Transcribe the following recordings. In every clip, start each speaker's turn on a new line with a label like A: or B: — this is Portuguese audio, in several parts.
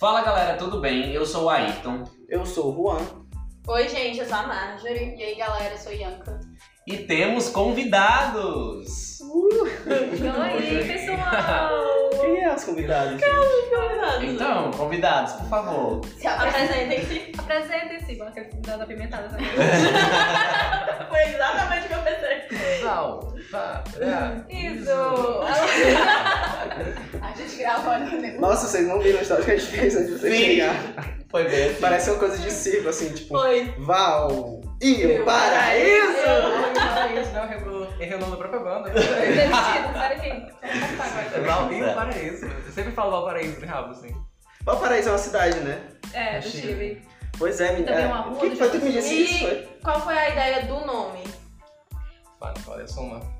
A: Fala galera, tudo bem? Eu sou o Ayrton
B: Eu sou o Juan.
C: Oi, gente, eu sou a Marjorie. E aí, galera, eu sou Yanka.
A: e temos convidados.
C: Oi, pessoal!
B: Quem é os convidados? gente?
A: Então, convidados, por favor.
C: Se apresentem-se.
D: Apresentem-se, igual aquele das apimentadas. Né?
C: Foi exatamente o que eu pensei.
A: Val,
D: Isso!
C: Negócio.
B: Nossa, vocês não viram a história que a gente fez antes de você
A: Sim.
B: chegar.
A: Foi bem assim.
B: Parece uma coisa de circo, assim, tipo,
C: Foi.
B: Val e o paraíso!
E: Paraíso, não, errou, errei o nome da própria banda.
D: Demitido, para quem? Agora.
E: Val e o Paraíso. Eu sempre falo Valparaíso, né, Rabo, assim.
B: Valparaíso é uma cidade, né?
D: É, do
E: Chile.
B: Pois é, menina.
D: Também uma rua
B: O que foi tu que me disse isso? Foi?
C: Qual foi a ideia do nome?
E: Fala, fala, eu sou uma.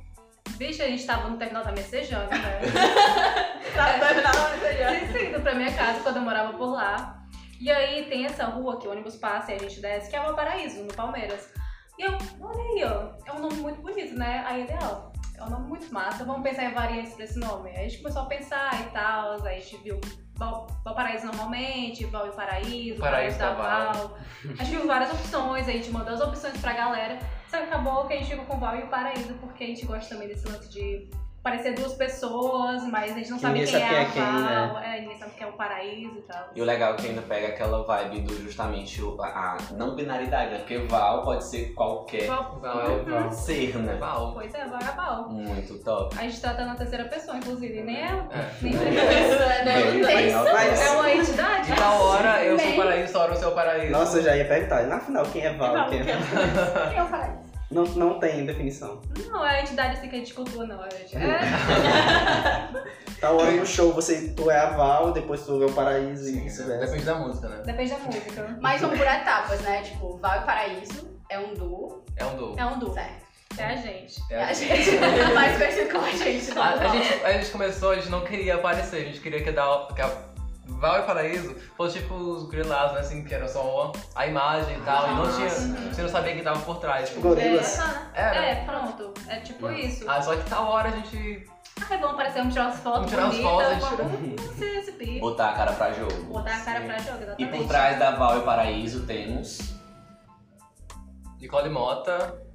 D: Bicho, a gente tava no terminal da Messejana, né?
C: Tá terminando já.
D: Vocês têm ido pra minha casa quando eu morava por lá. E aí tem essa rua que o ônibus passa e a gente desce, que é o Paraíso, no Palmeiras. E eu, olha aí, ó, é um nome muito bonito, né? Aí ele, ó, é um nome muito massa, vamos pensar em variantes pra esse nome. Aí a gente começou a pensar e tal, aí a gente viu Val, Valparaíso normalmente, Val e Paraíso,
E: Paraíso
D: Paraíso da
E: da Val.
D: Val. A gente viu várias opções, aí a gente mandou as opções pra galera. Só que acabou que a gente ficou com Val e o Paraíso, porque a gente gosta também desse lance de parecer duas pessoas, mas a gente não
B: Que
D: sabe quem
B: sabe
D: é,
B: quem é
D: a
B: quem,
D: Val, é, ninguém sabe quem é o Paraíso e tal.
A: E o legal é que ainda pega aquela vibe do justamente o- a, a não binaridade, né? Porque Val pode ser qualquer
D: Val-
E: Val é o Val.
A: ser, né?
E: Val.
D: Pois é, vai a Val.
A: Muito top.
D: A gente trata na terceira pessoa, inclusive, nem é,
E: É.
D: nem
A: Bem, bem
C: Isso.
A: automático.
D: é uma entidade.
E: De tal hora eu sou
C: Bem.
E: Paraíso, tal hora você é o Paraíso.
B: Nossa, eu já ia perguntar. Na final, quem é Val? Quem é...
C: Quem é o paraíso?
B: Não, não tem definição.
D: Não é a entidade assim que a gente cultua, não. É, é,
B: Tal hora no show, você, tu é a Val, depois tu é o paraíso e
E: Sim,
B: vice-versa.
E: Depende da música, né?
D: depende da música.
C: Mas vamos por etapas, né? Tipo, Val e Paraíso é um duo.
E: É um duo.
D: É um duo.
C: Certo.
D: É a gente.
C: É a gente. Mais conhecido como a gente.
E: A, a gente, a gente começou, a gente não queria aparecer, a gente queria que, dar, que a Val e Paraíso fosse tipo os grilados, né, assim, que era só a imagem e tal, e não tinha, você não sabia quem tava por trás.
B: Tipo, gorilas.
D: É,
E: Era.
D: é, pronto. É tipo isso.
E: Ah, só que tal hora a gente.
D: Ah, vamos aparecer, vamos tirar umas fotos
E: Vamos tirar
D: bonitas,
E: fotos, a
D: vamos pico.
A: Botar a cara pra jogo.
D: Botar a cara
E: Sim.
D: pra jogo,
A: E
D: exatamente.
A: por trás da Val e Paraíso temos.
E: Nicole Mota.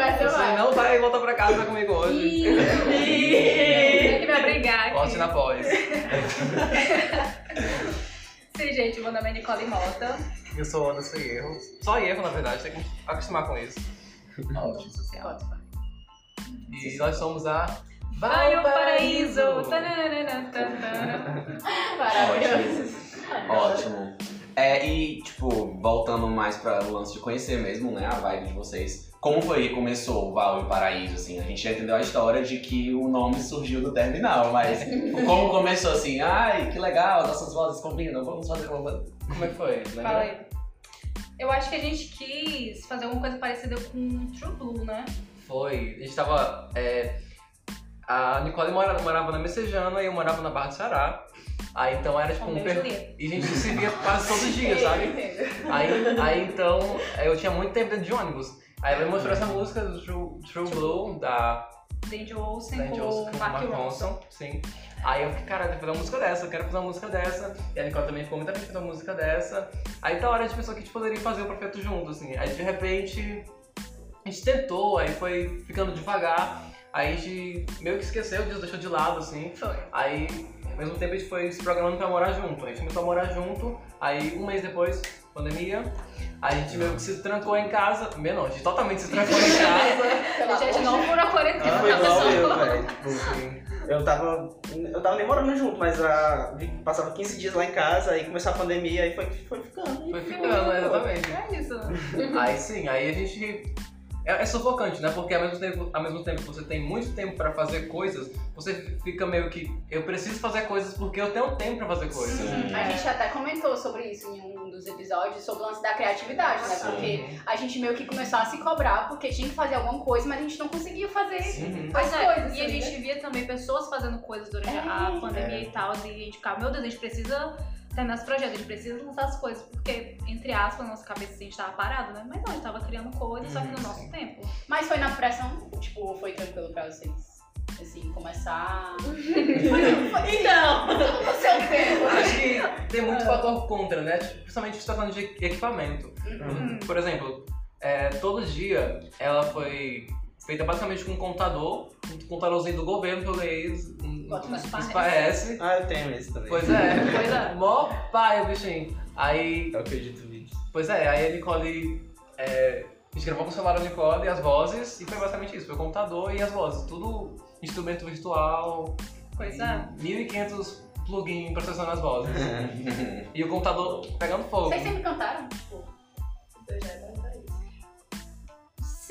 C: Essa
E: Você não vai voltar pra casa comigo hoje.
D: Tem que me abrigar
E: Volte na pós.
D: Sim, gente, meu nome é Nicole Mota.
E: Eu sou Anderson Erro. Só erro, na verdade, tem que acostumar com isso.
D: Ótimo social.
E: E nós somos a
D: Vai o paraíso!
C: Maravilhoso.
A: Ótimo. É, e, tipo, voltando mais para o lance de conhecer mesmo, né, a vibe de vocês. Como foi que começou o Val e o Paraíso, assim? A gente já entendeu a história de que o nome surgiu do terminal, mas como começou assim? Ai, que legal, nossas vozes combinam, vamos fazer uma... Como é que foi?
D: Fala aí. Eu acho que a gente quis fazer alguma coisa parecida com True Blue, né?
E: Foi. A gente tava. é, a Nicole mora- morava na Messejana e eu morava na Barra do Ceará. Aí então era tipo um per... E a gente se via quase todo dia, sabe? Aí, aí então eu tinha muito tempo dentro de ônibus. Aí ela me mostrou essa música do True, True Blue, da
D: Danger Olsen
E: da Angel
D: com Mark Ronson.
E: Ronson. Sim. Aí eu fiquei, cara, eu quero fazer uma música dessa, eu quero fazer uma música dessa. E a Nicole também ficou muito afim de fazer uma música dessa. Aí da hora a gente pensou que a gente poderia fazer o projeto junto, assim. Aí de repente a gente tentou, aí foi ficando devagar. Aí a gente meio que esqueceu disso, deixou de lado, assim.
D: Foi.
E: Aí, ao mesmo tempo, a gente foi se programando pra morar junto. A gente começou a morar junto, aí um mês depois, pandemia, a gente meio que se trancou em casa. Meio não, a gente totalmente se trancou em casa.
D: A gente não furou a quarentena.
B: Ah, foi
D: tá,
B: igual eu, velho. Tipo,
E: Assim,
B: eu tava. Eu tava nem morando junto, mas a, passava 15 dias lá em casa, aí começou a pandemia, aí foi, foi ficando.
E: foi ficando, exatamente.
D: É isso.
E: Aí sim, aí a gente. É, é sufocante, né? Porque ao mesmo, tempo, ao mesmo tempo que você tem muito tempo pra fazer coisas, você fica meio que. Eu preciso fazer coisas porque eu tenho tempo pra fazer coisas.
A: Sim.
C: A gente até comentou sobre isso em um dos episódios, sobre o lance da criatividade, né?
A: Sim.
C: Porque a gente meio que começou a se cobrar porque tinha que fazer alguma coisa, mas a gente não conseguia fazer
E: Uhum.
D: Pois
C: as
D: é,
C: coisas.
D: e a gente via também pessoas fazendo coisas durante
C: É,
D: a pandemia
E: é.
D: e tal, e a gente ficava, meu Deus, a gente precisa terminar esse projeto, a gente precisa lançar as coisas, porque, entre aspas, na nossa cabeça a gente tava parado, né? Mas não, a gente tava criando coisas, só que no
E: Uhum,
D: nosso
E: sim.
D: tempo.
C: Mas foi na pressão, tipo, foi tranquilo pra vocês? Assim, começar.
D: Então,
C: no seu tempo.
E: Acho que tem muito fator contra, né? Tipo, Principalmente se tratando de equipamento.
C: Uhum.
E: Por exemplo, é, todo dia ela foi feita basicamente com um computador, um computadorzinho do governo que eu ganhei um-
C: Bota parece.
B: Ah, eu tenho esse também.
E: Pois é,
D: Pois é.
E: mó pai o bichinho. Aí,
B: Eu acredito vídeo.
E: pois é, aí a Nicole. É, a gente gravou com o celular da Nicole e as vozes, e foi basicamente isso: foi o computador e as vozes. Tudo instrumento virtual,
D: pois é.
E: 1500 plugins processando as vozes. e o computador pegando fogo.
C: Vocês sempre cantaram? Tipo, eu já.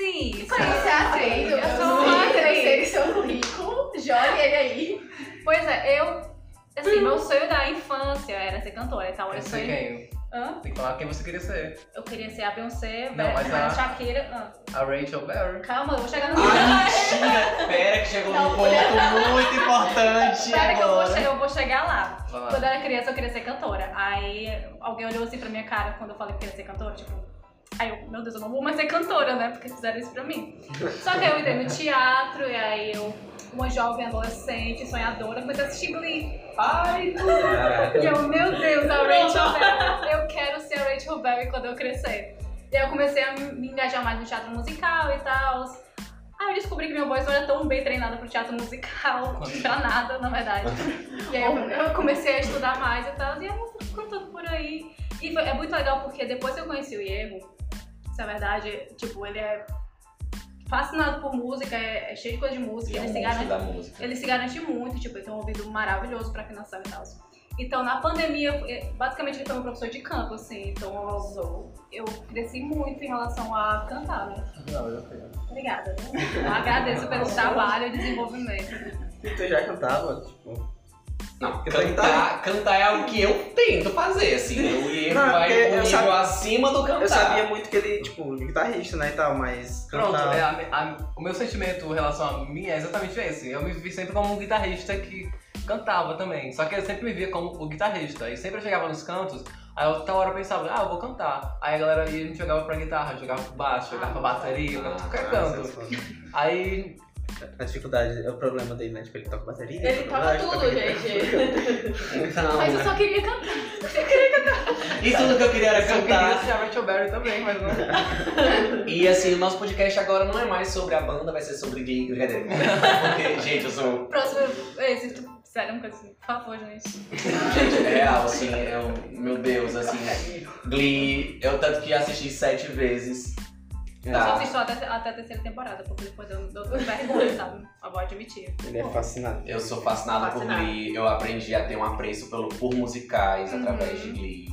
D: Sim,
C: você é atriz,
D: Eu sou uma
C: sei seu currículo, jogue ele aí.
D: Pois é, eu. Assim, meu sonho da infância era ser cantora e tal. Eu
E: Eu sei
D: sonho.
E: quem.
D: Hã?
E: Tem que falar quem você queria ser.
D: Eu queria ser a Beyoncé,
E: Não, mas
D: a
E: a-
D: Shakira. Hã?
E: A Rachel Berry.
D: Calma, eu vou chegar no.
A: Ai, mentira! Pera que chegou
C: Não,
A: num ponto muito importante
D: Espera que eu vou, eu vou chegar lá. Quando eu era criança, eu queria ser cantora. Aí alguém olhou assim pra minha cara quando eu falei que queria ser cantora, tipo. Aí eu, meu Deus, eu não vou mais ser cantora, né? Porque fizeram isso pra mim. Só que aí eu entrei no teatro e aí eu, uma jovem adolescente, sonhadora, comecei a assistir Glee. Ai, E eu, meu Deus, a Rachel Berry. Eu quero ser a Rachel Berry quando eu crescer. E aí eu comecei a me engajar mais no teatro musical e tal. Aí eu descobri que minha voz não era tão bem treinada pro teatro musical, pra nada, na verdade. E aí eu, eu comecei a estudar mais e tal, e eu cantando por aí. E foi- é muito legal porque depois que eu conheci o Diego, é verdade, tipo, ele é fascinado por música, é, é cheio de coisa de música,
A: Ele é
D: ele,
A: um
D: se garante,
A: da música.
D: ele se garante muito, tipo, ele tem um ouvido maravilhoso pra afinação e tal. Então, na pandemia, eh, basicamente ele foi meu professor de canto, assim, então eu, eu cresci muito em relação a cantar, né? Obrigada, né? Eu agradeço pelo trabalho e desenvolvimento.
B: E tu já cantava, tipo.
A: Não, cantar, cantar é algo que eu tento fazer, assim. O erro
B: Não,
A: vai
B: porque
A: um
B: eu
A: nível acima do cantar.
B: Eu sabia muito que ele, tipo, guitarrista, né, e tal, mas
E: Pronto, é, a- a- o meu sentimento em relação a mim é exatamente esse. Eu me vi sempre como um guitarrista que cantava também. Só que eu sempre me via como o guitarrista. E sempre eu chegava nos cantos, aí eu tal hora eu pensava, ah, eu vou cantar. Aí a galera ia, a gente jogava pra guitarra, jogava pro baixo, jogava pra bateria,
A: Ah,
E: qualquer
B: Ah,
E: canto.
B: sensacional.
E: Aí
B: A dificuldade, é o problema dele, né? Tipo, ele toca bateria.
C: Ele toca tudo,
B: toca
C: gente.
A: Então,
C: Mas eu só queria cantar.
A: e tudo que eu queria era
E: eu queria
A: cantar.
E: ser a Rachel Berry também, mas não.
A: E assim, o nosso podcast agora não é mais sobre a banda, vai ser sobre Glee. Brincadeira. Porque, gente, eu sou.
D: Próximo, ei, se tu fizer uma coisa assim, por favor, gente.
A: Gente, é real, assim, eu, meu Deus, assim. Glee, eu tanto que assisti sete vezes.
D: Eu só assisto até, até a terceira temporada, porque depois eu dou vergonha, sabe? Eu vou admitir.
B: Ele é fascinado.
A: Eu sou fascinado por
C: Fascinado.
A: Glee, eu aprendi a ter um apreço pelo, por musicais
D: Uhum.
A: através de Glee.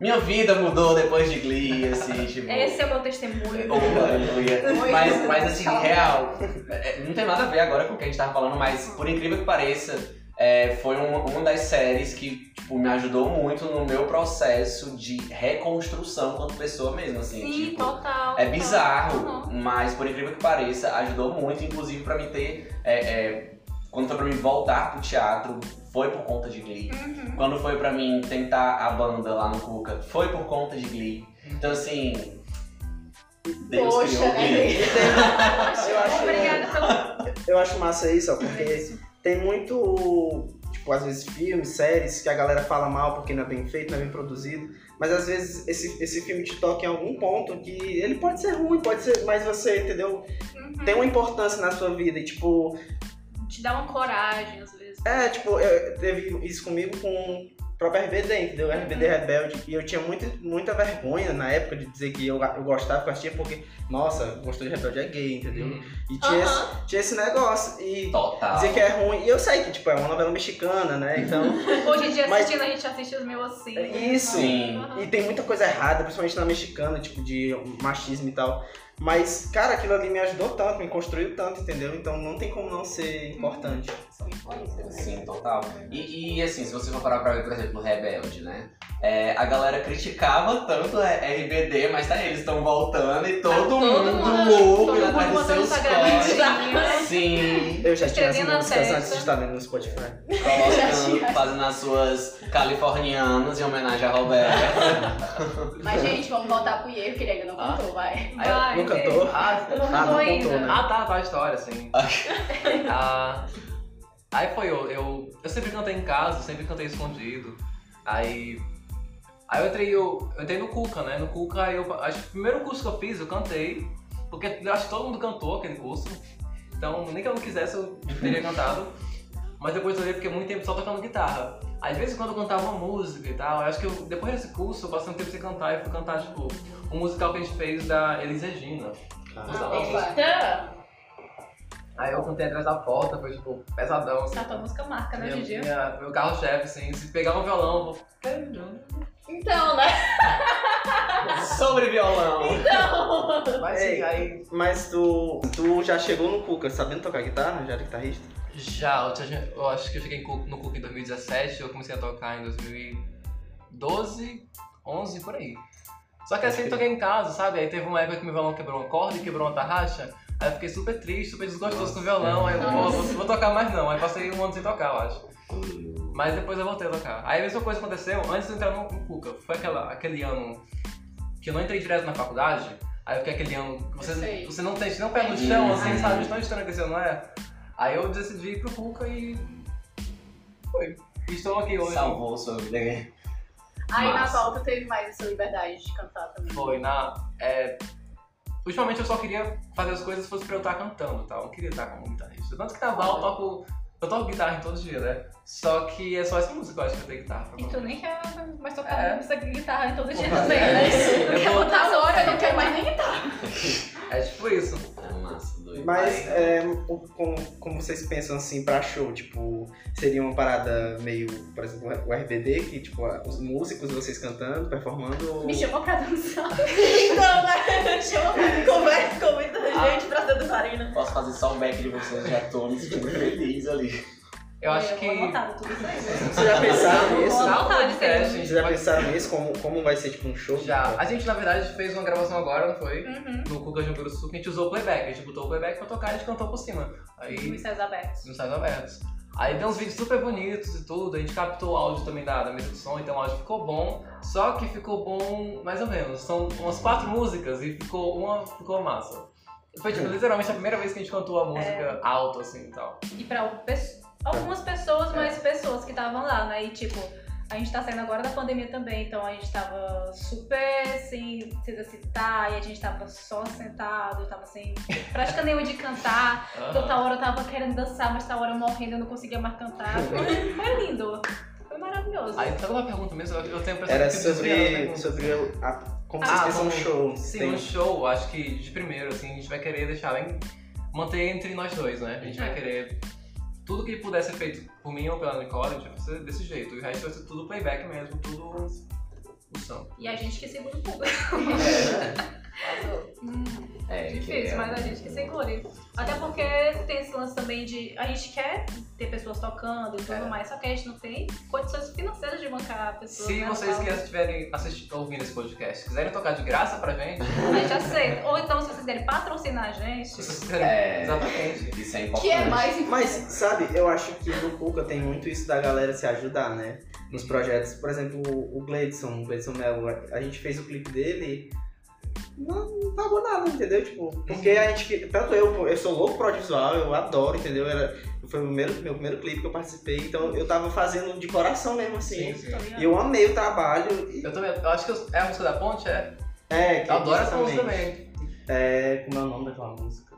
A: Minha vida mudou depois de Glee, assim, tipo.
D: Esse é o meu testemunho.
A: Oh, aleluia. Mas, mas assim, real, é, não tem nada a ver agora com o que a gente tava falando, mas por incrível que pareça, é, foi uma, uma das séries que tipo, me ajudou muito no meu processo de reconstrução quanto pessoa mesmo, assim.
D: Sim,
A: tipo,
D: total.
A: é
D: total.
A: bizarro,
D: Uhum.
A: mas por incrível que pareça, ajudou muito, inclusive pra mim ter. é, é, quando foi pra mim voltar pro teatro, foi por conta de Glee.
D: Uhum.
A: Quando foi pra mim tentar a banda lá no Cuca, foi por conta de Glee. Então assim. Deus
C: Poxa,
A: criou
C: né,
A: Glee.
B: Eu acho,
D: Obrigada pelo.
B: eu acho massa isso, ó, porque tem muito, tipo, às vezes filmes, séries que a galera fala mal porque não é bem feito, não é bem produzido. Mas às vezes esse, esse filme te toca em algum ponto que ele pode ser ruim, pode ser, mas você, entendeu?
D: Uhum.
B: Tem uma importância na sua vida e, tipo,
D: Te dá uma coragem, às vezes.
B: É, tipo, eu, teve isso comigo com próprio RBD, entendeu? RBD Rebelde. E eu tinha muito, muita vergonha na época de dizer que eu, eu gostava, que eu assistia, porque, nossa, gostou de Rebelde é gay, entendeu? E tinha,
C: Aham.
B: esse, tinha esse negócio. E
A: Total.
B: dizer que é ruim. E eu sei que, tipo, é uma novela mexicana, né? Então.
D: Hoje em dia,
B: Mas-
D: assistindo, a gente assiste os meus assim.
B: É isso.
A: Sim.
D: Uhum.
B: E tem muita coisa errada, principalmente na mexicana, tipo, de machismo e tal. Mas, cara, aquilo ali me ajudou tanto, me construiu tanto, entendeu? Então não tem como não ser importante.
A: Sim, total. E, e, assim, se você for parar pra ver, por exemplo, o Rebelde, né? É, a galera criticava tanto a RBD, mas tá, eles estão voltando e todo,
C: todo
A: mundo
C: mundo-
A: louco atrás dos seus corres. Sim.
B: Eu já tinha as músicas antes de estar no Spotify.
A: Colocando, fazendo as suas californianas em homenagem a Roberto.
C: Mas, gente, vamos voltar pro Iero, que ele ainda não
E: Ah.
C: contou, vai.
D: Vai,
B: Não
D: Fê.
B: cantou?
E: Ah,
D: Eu não
B: Ah,
D: contou
B: não
D: ainda.
B: contou, né?
E: Ah, tá, tá a história, sim. Ah, aí foi eu, eu. Eu sempre cantei em casa, sempre cantei escondido. Aí. Aí eu entrei, eu, eu entrei no Cuca, né? No Cuca, aí eu, acho que o primeiro curso que eu fiz, eu cantei. Porque eu acho que todo mundo cantou aquele curso. Então, nem que eu não quisesse, eu teria cantado. Mas depois eu fiquei muito tempo só tocando guitarra. Aí, de vez em quando eu cantava uma música e tal. Eu acho que eu, depois desse curso eu passei um tempo sem cantar e fui cantar, tipo, um musical que a gente fez da Elis Regina.
C: Opa.
D: Eita!
E: Aí eu cantei atrás da porta, foi tipo pesadão. Assim.
D: Essa tua música marca, né, Gigi?
E: minha- meu carro-chefe, assim, se pegar um violão, eu vou.
D: Então, né?
A: Sobre violão.
D: Então!
E: Mas
B: Ei.
E: sim, aí.
B: Mas tu, tu já chegou no Cuca sabendo tocar guitarra? Já era guitarrista?
E: Já, eu, tinha- eu acho que eu Cook- no Cook em 2017, eu comecei a tocar em 2012, 11, por aí. Só que assim, eu toquei em casa, sabe? Aí teve uma época que meu violão quebrou uma corda e quebrou uma tarraxa. Aí eu fiquei super triste, super desgostoso com o violão. Aí eu vou, vou, vou tocar mais não. Aí passei um ano sem tocar, eu acho. Mas depois eu voltei a tocar. Aí a mesma coisa aconteceu antes de eu entrar no, no Cuca. Foi aquela, aquele ano que eu não entrei direto na faculdade. Aí eu fiquei aquele ano que você, você não tem, não pé no chão, assim, sabe? Tão estranho que esse ano é. Aí eu decidi ir pro Cuca e. Foi. E Estou aqui hoje.
A: Salvou sua vida.
C: Aí na
A: Massa.
C: volta teve mais essa liberdade de cantar também.
E: Foi na. É... Ultimamente eu só queria fazer as coisas se fosse pra eu estar cantando, tá? Eu não queria estar como guitarrista. Tanto que na Val eu toco. Eu toco guitarra em todo dia, né? Só que é só essa música que eu acho que eu tenho guitarra.
D: E tu nem quer mais tocar
E: É.
D: essa guitarra em todo dia
B: Porra,
D: também,
B: é
D: né?
E: Eu
D: quer botar
C: Agora eu não quero mais nem guitarra.
E: É tipo isso.
A: É massa, doido.
B: Mas é, o- como, como vocês pensam assim pra show? Tipo, seria uma parada meio, por exemplo, o RBD, que tipo, os músicos, vocês cantando, performando. ou-
C: Me chamou pra dançar.
F: Então, né? Chama conversa com muita
A: Ah.
F: Gente pra ser dançarina.
A: Posso fazer só um back de vocês, já tô me sentindo feliz ali.
E: Eu acho que.
D: aí.
B: Vocês já pensaram nisso?
D: Sim.
E: gente.
B: Vocês já pensaram nisso? Como, como vai ser tipo um show?
E: Já. A gente, na verdade, fez uma gravação agora, não foi?
D: Uhum.
E: No Cuca Junqueiro Sul, que a gente usou o playback. A gente botou o playback pra tocar e a gente cantou por cima. Aí,
D: céus abertos.
E: nos sites abertos. Aí deu uns vídeos super bonitos e tudo. A gente captou o áudio também da, da mesa de som, então o áudio ficou bom. Só que ficou bom mais ou menos. São umas quatro músicas e ficou uma ficou massa. Foi tipo, literalmente a primeira vez que a gente cantou a música alto, assim e tal.
D: E pra pe- algumas pessoas, mas pessoas que estavam lá, né? E tipo, a gente tá saindo agora da pandemia também, então a gente tava super sem se exercitar e a gente tava só sentado, tava sem prática nenhuma de cantar. Outra hora eu tava querendo dançar, mas outra hora morrendo eu não conseguia mais cantar. Foi, foi lindo. Foi maravilhoso.
E: Aí, sabe uma pergunta mesmo? Eu eu tenho a impressão
B: Era
E: que
B: sobre, sobre a- como
E: Ah,
B: vocês
E: como-
B: show.
E: Sim,
B: Tem-
E: no show, acho que de primeiro, assim, a gente vai querer deixar bem. manter entre nós dois, né? A gente vai
D: É.
E: querer. Tudo que puder ser feito por mim ou pela Nicole, a gente vai fazer desse jeito. E o resto vai ser tudo playback mesmo, tudo o som.
D: E a gente que segura o público. Hum,
A: É,
D: difícil,
A: é-
D: mas a gente que segure. Até porque tem esse lance também de. A gente quer ter pessoas tocando e tudo
E: É.
D: mais, só que a gente não tem condições financeiras de bancar pessoas.
E: Se
D: né,
E: vocês que estiverem assistindo, ouvindo esse podcast quiserem tocar de graça pra gente,
D: A gente aceita. Ou então, se vocês quiserem patrocinar a gente.
E: se vocês quiserem.
A: É.
E: Exatamente.
A: Isso é importante.
C: Que é mais importante.
B: Mas, sabe, eu acho que no Cuca tem muito isso da galera se ajudar, né? Nos projetos. Por exemplo, o o Gleidson, o Gleidson Melo, a gente fez o clipe dele não, não pagou nada, entendeu? Tipo, porque a gente. Tanto eu, eu sou louco pro audiovisual, eu adoro, entendeu? Era, foi o primeiro, meu primeiro clipe que eu participei, então eu tava fazendo de coração mesmo, assim.
E: Sim, sim.
B: E eu amei o trabalho. E,
E: Eu também. Eu acho que eu- é a música da ponte, é.
B: é, que
E: Eu adoro essa música também.
B: É, como é o nome daquela música?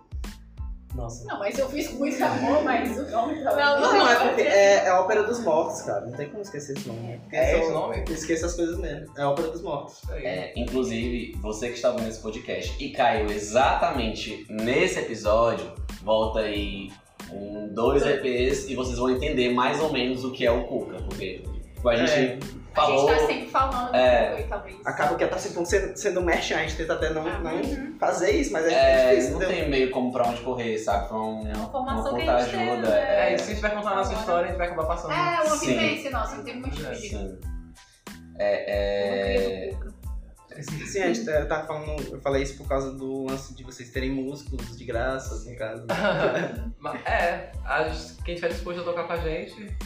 B: Nossa.
C: Não, mas eu fiz com muito amor, mas o nome tá
F: Não,
B: Não, não, é porque é, é a Ópera dos Mortos, cara. Não tem como esquecer esse nome. né?
E: É
B: são-
E: esse o nome?
B: Eu esqueço as coisas mesmo. É a Ópera dos Mortos.
E: Aí.
A: É, inclusive, você que está ouvindo esse podcast e caiu exatamente nesse episódio, volta aí um, dois EPs e vocês vão entender mais ou menos o que é o Cuca, porque tipo, a gente
C: A
A: falou.
C: gente tá sempre falando
A: É.
C: do e talvez.
B: Acaba que tá sempre sendo, sendo merchan, a gente tenta até não,
C: Ah,
B: não
D: uhum.
B: fazer isso, mas é,
A: É,
B: difícil,
A: não
B: entendeu?
A: tem meio como pra onde correr, sabe? Foi um,
D: É uma formação
A: uma
D: que a gente
A: ajuda.
D: né?
E: É, e se a gente vai contar a nossa
D: Agora-
E: história, a gente vai acabar passando.
C: É, uma
A: Sim.
C: vivência nossa, não tem muito
E: É.
A: É, é,
B: Sim, a gente tava falando, eu falei isso por causa do lance de vocês terem músicos de graça, no caso.
E: Mas, é, a gente- quem estiver disposto a tocar com a gente.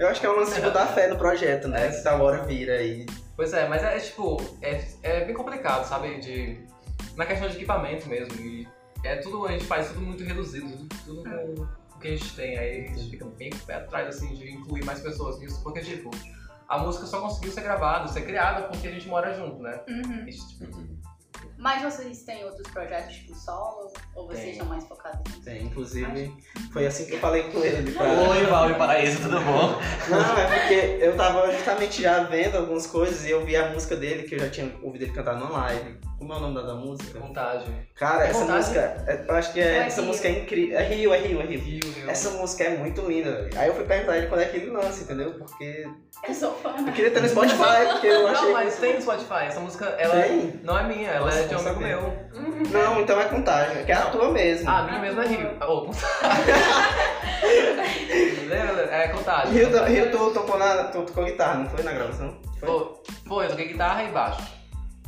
B: Eu acho que é um lance de botar fé no projeto, né?
E: É.
B: Que tal hora vira e.
E: Pois é, mas é, tipo, é, é bem complicado, sabe? De, na questão de equipamento mesmo. E é tudo, a gente faz tudo muito reduzido, tudo, tudo com o que a gente tem. Aí a gente fica bem pé atrás, assim, de incluir mais pessoas nisso, porque, tipo, a música só conseguiu ser gravada, ser criada porque a gente mora junto, né?
D: Uhum.
E: A gente, tipo,
C: Mas vocês têm outros projetos tipo solo? Ou vocês
B: Tem.
C: estão mais focados em
B: Tem, inclusive, foi assim que eu falei com ele. Pra...
A: Oi, Val e Paraíso, tudo bom?
B: Não, é porque eu tava justamente já vendo algumas coisas e eu vi a música dele, que eu já tinha ouvido ele cantar na live. Como é o nome da, da música?
E: vontade.
B: Cara, essa música, é- eu acho que é,
C: é
B: essa
C: Rio?
B: música é incrível. É Rio, é Rio, é Rio.
E: Rio, Rio.
B: Essa música é muito linda. Aí eu fui perguntar ele quando é que ele lança, entendeu? Porque
C: Eu sou fã.
B: eu queria ter no Spotify, porque eu achei.
E: Não, mas tem no Spotify. Essa música, ela
B: Tem?
E: não é minha, ela
B: Nossa,
E: é de um amigo meu.
B: Não, então é contagem, que é a tua mesmo.
E: Ah, a minha mesmo é Rio. Oh, Lembra? É contagem.
B: Rio, do- Rio tu tocou, na, tu tocou guitarra, não foi na gravação? Foi?
E: Foi, foi, eu toquei guitarra e baixo.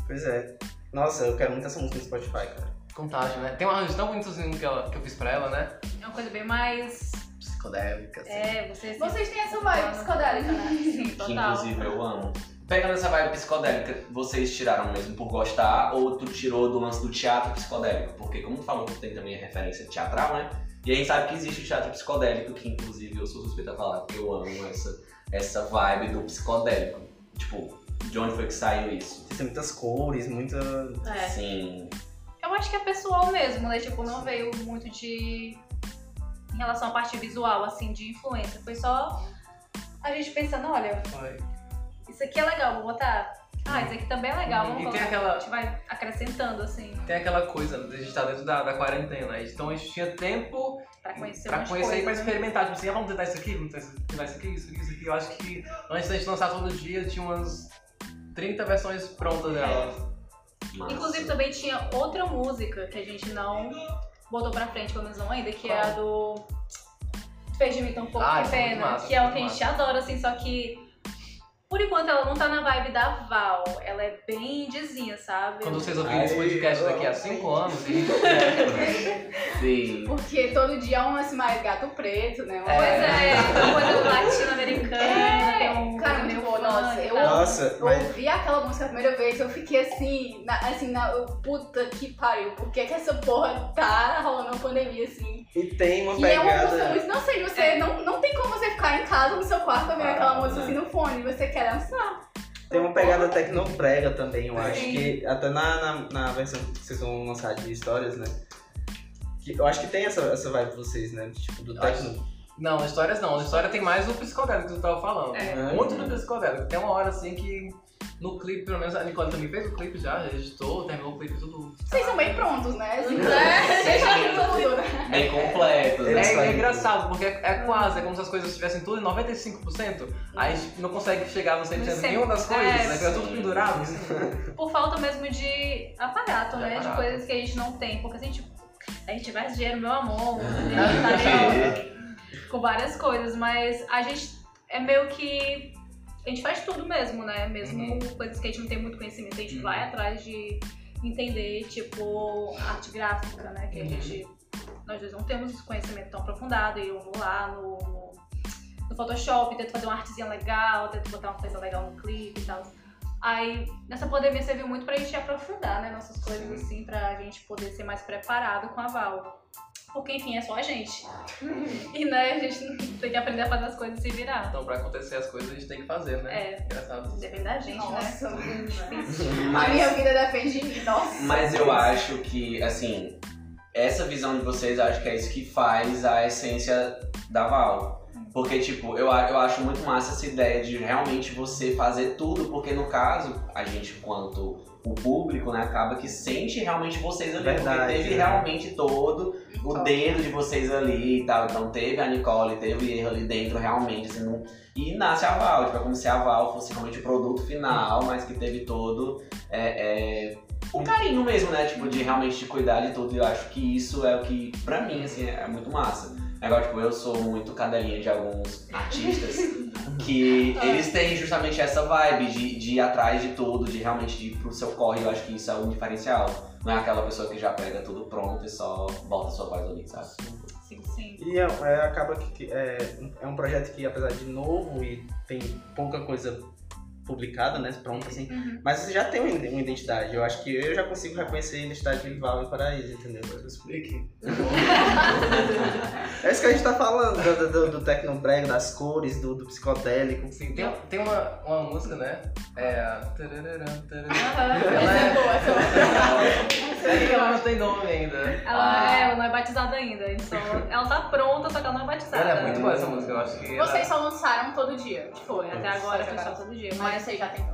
B: Pois é. Nossa, eu quero muito essa música no Spotify, cara.
E: Contagem, né? Tem um arranjo tão bonitozinho que, ela, que eu fiz pra ela, né?
D: É uma coisa bem mais.
E: Psicodélica, assim.
D: É, você assim,
C: Vocês têm essa vibe psicodélica, né?
D: Sim,
A: Que
D: total.
A: inclusive eu amo. Pegando essa vibe psicodélica, vocês tiraram mesmo por gostar ou tu tirou do lance do teatro psicodélico? Porque como tu falou que tem também a referência teatral, né? E a gente sabe que existe o teatro psicodélico, que inclusive eu sou suspeita a falar, porque eu amo essa, essa vibe do psicodélico. Tipo, de onde foi que saiu isso?
B: Tem muitas cores, muita.
D: É.
A: Sim.
D: Eu acho que é pessoal mesmo, né? Tipo, não veio muito de. Em relação à parte visual, assim, de influência. Foi só a gente pensando, olha,
E: Foi.
D: isso aqui é legal, vou botar. Ah, isso aqui também é legal, vamos
E: E tem
D: colocar.
E: aquela-
D: A gente vai acrescentando, assim,
E: Tem aquela coisa de a gente estar dentro da, da quarentena. Então a gente tinha tempo
D: pra conhecer
E: pra conhecer e pra
D: né?
E: experimentar. Tipo assim, ah, vamos tentar isso aqui, vamos tentar isso, tentar isso aqui, isso aqui, isso aqui. Eu acho que antes da gente lançar todo dia, tinha umas 30 versões prontas dela.
A: Massa.
D: Inclusive também tinha outra música que a gente não botou pra frente, pelo menos não ainda, que é a do Fez de mim tão pouco,
E: Ah,
D: que
E: é
D: pena.
E: massa,
D: que é uma
E: muito
D: que a gente adora, assim, só que por enquanto ela não tá na vibe da Val. Ela é bem indizinha, sabe?
E: Quando vocês ouvirem esse podcast daqui a
B: ai.
E: 5 anos,
A: Sim.
C: Porque todo dia é um lance mais gato preto, né? Uma
E: É.
D: Pois é, uma coisa latino-americana,
C: É,
D: tem um
C: cara,
D: funk
C: nossa,
D: e
C: eu
D: tal.
B: Nossa,
C: Eu
B: mas.
C: ouvi aquela música a primeira vez, eu fiquei assim, na, assim, na, puta que pariu, por que que essa porra tá rolando uma pandemia assim?
B: E tem uma
C: E é uma música
B: pegada.
C: muito, não sei, você,
D: É.
C: não, não tem como você ficar em casa no seu quarto ouvindo
B: Ah,
C: aquela música
B: né.
C: assim no fone, você quer dançar.
B: Tem uma pegada tecnobrega também, eu acho.
C: Sim.
B: Que até na, na, na versão que vocês vão lançar de histórias, né? Que eu acho que tem essa, essa vibe de vocês, né? Tipo, do
E: acho-
B: tecno.
E: Não, na histórias não. Na história tem mais o psicodélico que tu tava falando.
D: É.
E: Muito do psicodélico. Tem uma hora assim que no clipe, pelo menos a Nicole também fez o clipe já, já editou, terminou o clipe tudo.
C: Vocês são bem prontos, né? Assim,
D: É.
C: Deixa tudo, né?
A: Bem completo, né?
B: Eles
E: É, é
B: fazem
E: engraçado, porque é, é quase, é como se as coisas estivessem tudo em 95%, aí a gente não consegue chegar no 100% em nenhuma das coisas,
D: É,
E: né? Fica tudo pendurado. assim.
D: Por falta mesmo de aparato,
E: De
D: né? De
E: aparato.
D: coisas que a gente não tem. Porque se a gente, a gente tivesse dinheiro, meu amor, a gente estaria com várias coisas, mas a gente é meio que. A gente faz tudo mesmo, né? Mesmo coisas que a gente não tem muito conhecimento, a gente
E: Uhum.
D: vai atrás de entender, tipo, arte gráfica, né? Que a
E: Uhum.
D: gente. Nós dois não temos esse conhecimento tão aprofundado e eu vou lá no, no, no Photoshop, tento fazer uma artezinha legal, tento botar uma coisa legal no clipe e tal. Aí, nessa pandemia serviu muito pra gente aprofundar, né, nossas coisas assim, pra gente poder ser mais preparado com a Val. Porque, enfim, é só a gente. E, né, a gente tem que aprender a fazer as coisas e se virar.
E: Então, pra acontecer as coisas, a gente tem que fazer, né?
D: É,
E: Engraçado.
D: depende da gente,
C: Nossa,
D: né?
C: A minha vida depende de mim, nossa.
A: Mas eu acho que, assim, essa visão de vocês, eu acho que é isso que faz a essência da Val. Porque, tipo, eu, eu acho muito massa essa ideia de realmente você fazer tudo, porque no caso, a gente, quanto o público, né, acaba que sente realmente vocês ali.
B: Verdade,
A: porque teve
B: né?
A: realmente todo o dedo de vocês ali e tal. Então teve a Nicole, teve o erro ali dentro realmente, assim, não... E nasce a Val, tipo, é como se a Val fosse realmente o produto final, mas que teve todo é, é, um carinho mesmo, né? Tipo, de realmente de cuidar de tudo. E eu acho que isso é o que, pra mim, assim, é muito massa. Agora, tipo, eu sou muito cadelinha de alguns artistas que eles têm justamente essa vibe de, de ir atrás de tudo, de realmente de ir pro seu corre. Eu acho que isso é um diferencial. Não é aquela pessoa que já pega tudo pronto e só bota sua voz ali, sabe?
D: Sim, sim.
B: E é, é, acaba que, que é, é um projeto que, apesar de novo e tem pouca coisa publicada, né, pronta assim,
D: Uhum.
B: mas você já tem uma identidade. Eu acho que eu já consigo reconhecer a identidade de Val e Paraíso, entendeu? Eu explique. é isso que a gente tá falando, do, do, do tecnobrega, das cores, do, do psicodélico.
E: Sim, tem, tem uma, uma música, né? É a. tararara. Ela é-
C: é boa, essa boa.
E: É ela não tem nome ainda.
D: Ela,
A: Ah.
D: é, ela não é batizada ainda. então ela tá pronta, só que ela não é batizada.
E: Ela é muito boa essa música, eu acho que. ela-
C: Vocês só lançaram todo dia.
D: Foi, até agora só todo dia. Mas,
C: Mas vocês já tem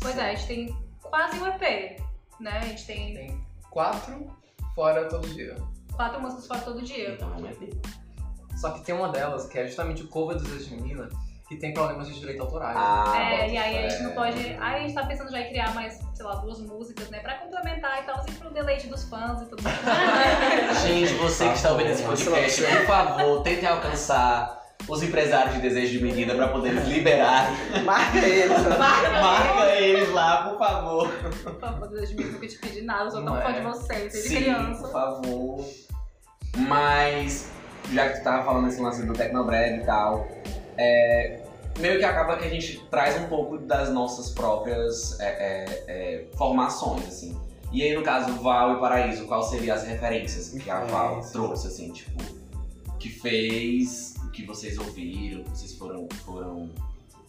D: pois é, a gente tem quase um EP, né? A gente tem
E: Tem quatro fora todo dia.
D: quatro músicas fora todo dia.
A: Então é um EP.
E: Só que tem uma delas, que é justamente o cover do Desejo de Menina, que tem problemas de direito autorais.
A: Ah,
D: É, e aí a gente não pode. Aí a gente tá pensando já em criar mais, sei lá, duas músicas, né? Pra complementar e tal, assim, pro deleite dos fãs e tudo mais.
A: Gente, você que está ouvindo esse podcast, por favor, tentem alcançar os empresários de desejo de menina pra poder eles liberarem.
B: Marca eles. né?
A: Marca eles lá, por favor.
D: Por favor, desejo de mim, nunca te pedi nada, eu sou tão
E: Não
D: fã
E: é.
D: de vocês, desde
A: Sim,
D: criança.
A: por favor. Mas, já que tu tava falando esse lance do Tecnobreg e tal, é, meio que acaba que a gente traz um pouco das nossas próprias é, é, é, formações, assim. E aí, no caso, Val e Paraíso, quais seriam as referências que a Val trouxe, assim, tipo, que fez, que vocês ouviram, que vocês foram, foram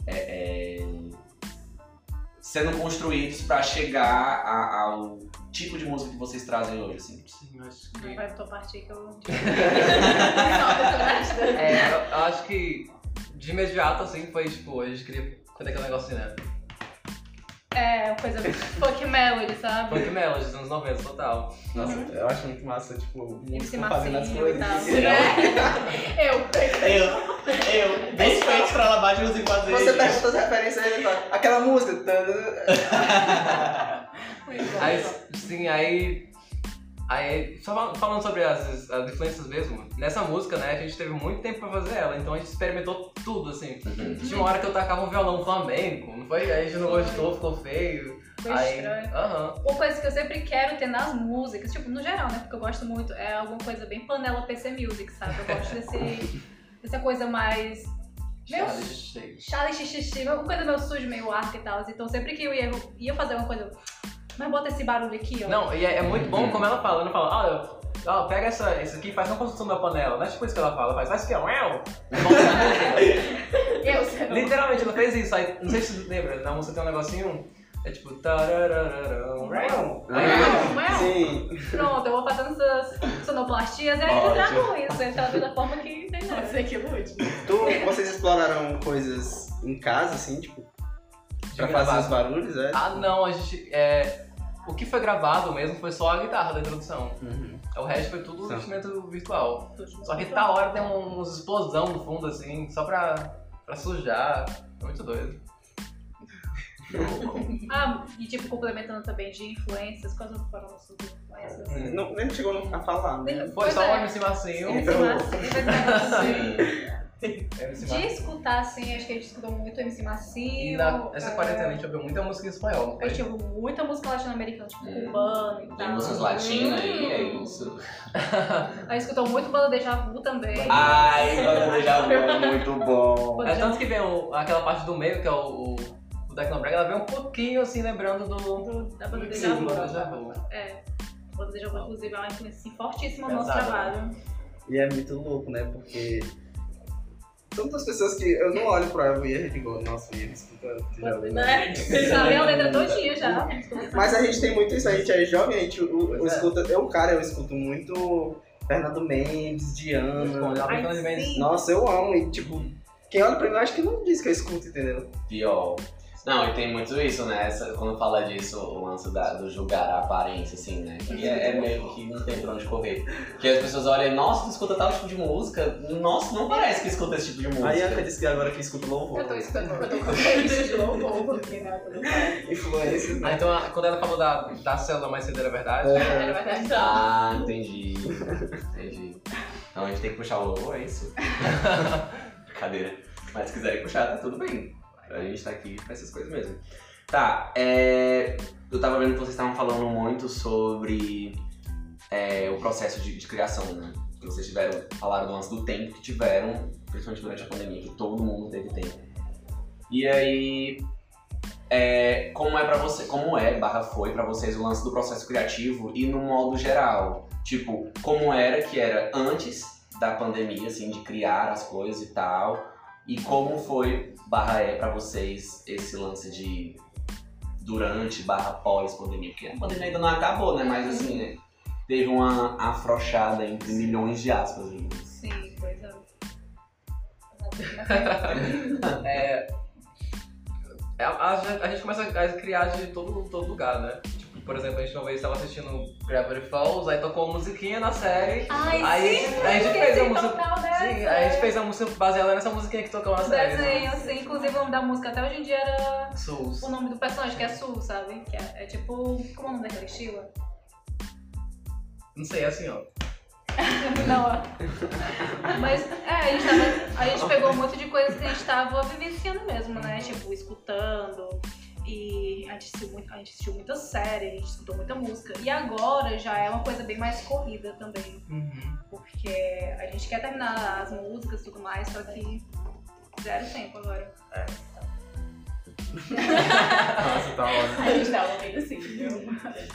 A: é, é, sendo construídos pra chegar a- ao tipo de música que vocês trazem hoje, assim.
E: Sim, eu acho que.
D: Não vai tua parte aí que eu.
E: É, eu, eu acho que de imediato, assim, foi tipo, a gente queria. Quando é aquele negócio, né?
D: É, coisa funk melody, sabe?
E: Funk Melody dos anos 90, total.
B: Nossa, eu acho muito massa, tipo, música fazendo as coisas.
C: Eu.
A: Eu, eu, bem feitos pra lavar de e fazer.
B: Você pergunta as referências aí, ele fala, aquela música.
E: Aí, sim, aí. Aí, só fal- falando sobre as, as influências mesmo, nessa música, né, a gente teve muito tempo pra fazer ela, então a gente experimentou tudo, assim.
A: Uhum.
E: Tinha uma hora que eu tacava um violão flamenco, não foi? Aí a gente não gostou, ficou feio.
D: Foi
E: aí,
D: estranho. Uma coisa que eu sempre quero ter nas músicas, tipo, no geral, né? Porque eu gosto muito, é alguma coisa bem panela PC Music, sabe? Eu gosto desse, dessa coisa mais. Meu
E: Charlie
D: xixi, uma coisa meio sujo, meio arca e tal. Então sempre que eu ia, ia fazer uma coisa. Mas bota esse barulho aqui, ó.
E: Não, e é, é muito bom como ela fala, ela não fala, olha, ó, pega essa, isso aqui e faz uma construção da panela. Não é tipo isso que ela fala, faz, faz que é uau.
C: Eu sei.
E: Literalmente, ela fez isso. Aí, não sei se você lembra, na música tem um negocinho, é tipo. tararararão, uau. Aí.
B: Sim.
D: Pronto, eu vou fazendo essas sonoplastias e aí eu
A: Ótimo.
D: trago isso. Então, da forma que tem
C: Pode ser que mude.
B: Tu, vocês exploraram coisas em casa, assim, tipo, pra
E: gravar.
B: fazer os barulhos, é?
E: Ah, não, a gente. É, o que foi gravado mesmo foi só a guitarra da introdução.
B: Uhum.
E: O resto foi tudo
B: Sim.
E: instrumento virtual. Só que tá hora tem um- uns explosão no fundo, assim, só pra, pra sujar. É muito doido.
D: Ah, e tipo, complementando também de influências, quais foram as suas influências?
E: Hum.
B: Não, nem chegou a falar, né?
E: Foi
D: Pois
E: só
D: é.
E: o MC Massinho.
D: MC Massinho.
A: Sim.
E: MC
D: De escutar, assim, acho que a gente escutou muito MC
E: E
D: Massinho.
E: na, essa
D: é,
E: quarentena a gente ouviu muita música em espanhol,
D: A gente ouviu muita música latino-americana, tipo
A: Hum.
D: cubana e tal.
A: Tem músicas latinas aí, é isso.
D: A gente escutou muito banda Deja Vu também.
A: Ai, Banda Deja Vu é muito bom.
D: Banda
E: É tanto que vem o- aquela parte do meio, que é o, o, o Tecnobrega, ela vem um pouquinho assim, lembrando do.
D: Vu, da banda Deja
E: Sim,
D: Vu.
E: do Deja Vu.
D: É. A banda Deja Vu, inclusive, é uma influência assim, fortíssima no nosso trabalho.
B: E é muito louco, né? Porque duas pessoas que eu não olho pra ela e eu digo, nossa, e ele escuta já ouviu, né?
D: Sabe a letra todinha já.
B: Mas a gente tem muito isso, a gente é jovem, a gente o,
E: é.
B: escuta. Eu, cara, eu escuto muito Fernando Mendes, Diana.
D: Ai, sim.
B: Nossa, eu amo. E tipo, quem olha pra mim, eu acho que não diz que eu escuto, entendeu?
A: Pior. Não, e tem muito isso, né? Essa- quando fala disso, o lance da- do julgar a aparência, assim, né? Que é, é meio que não tem pra onde correr. Que as pessoas olham, nossa, tu escuta tal tipo de música? Nossa, não parece que escuta esse tipo de música.
B: A Ianca disse que agora que escuta louvor.
C: Eu tô escutando, eu tô com de louvor, porque né.
B: Influências,
E: Ah, então a- quando ela falou da, da célula mais cedo era verdade,
B: É.
C: Era verdade.
A: Ah, entendi. Entendi. Então a gente tem que puxar o louvor, é isso? Brincadeira. Mas se quiserem puxar, tá tudo bem. A gente tá aqui pra essas coisas mesmo. Tá, é, eu tava vendo que vocês estavam falando muito sobre é, o processo de, de criação, né? Que vocês tiveram, falaram do lance do tempo que tiveram, principalmente durante a pandemia, que todo mundo teve tempo. E aí, é, como é para você, como é, barra foi pra vocês o lance do processo criativo e no modo geral? Tipo, como era que era antes da pandemia, assim, de criar as coisas e tal, e como foi, barra é pra vocês esse lance de durante, barra pós pandemia, porque a pandemia ainda não acabou, né? Mas assim, né? Teve uma afrouxada entre milhões de aspas. aí.
D: Sim, pois é.
E: É, é, a, a- a gente começa a criar de todo, todo lugar, né? Por exemplo, a gente uma vez estava assistindo Gravity Falls, aí tocou uma musiquinha na série.
D: Ai,
E: Aí
D: sim,
E: a gente fez a música-. Sim, a gente fez a música baseada nessa musiquinha que tocou na série.
D: Desenho, assim, inclusive o nome da música até hoje em dia era
E: Souls.
D: o nome do personagem, que é Sul, sabe? Que é, é tipo. Como é o nome daquele estilo?
E: Não sei, é assim, ó.
D: Não, ó. Mas é, a gente, tava, a gente pegou um monte de coisas que a gente tava vivenciando mesmo, né? Tipo, escutando. A gente, assistiu muito, a gente assistiu muita série, a gente escutou muita música. E agora já é uma coisa bem mais corrida também.
E: Uhum.
D: Porque a gente quer terminar as músicas e tudo mais, só que zero tempo agora.
E: Nossa, tá ótimo.
C: A gente tava meio assim, viu?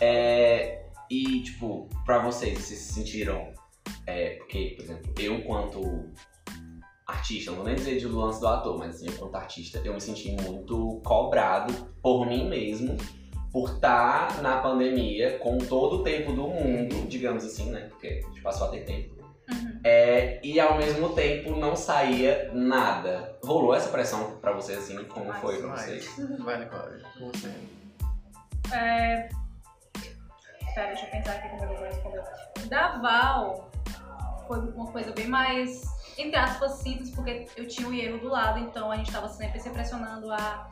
A: É, e, tipo, pra vocês, vocês se sentiram. É, porque, por exemplo, eu, enquanto artista, não vou nem dizer de lance do ator, mas assim, enquanto artista, eu me senti muito cobrado por mim mesmo por estar na pandemia com todo o tempo do mundo, digamos assim, né? Porque a gente passou a ter tempo.
D: Uhum.
A: É, e ao mesmo tempo não saía nada. Rolou essa pressão pra vocês, assim? Como
D: Mas-
A: foi pra vocês?
E: vai, Nicole. Com você.
D: É... Pera, deixa eu pensar aqui como eu vou responder. Da Val foi uma coisa bem mais, entre aspas, simples, porque eu tinha o erro do lado, então a gente tava sempre se pressionando a,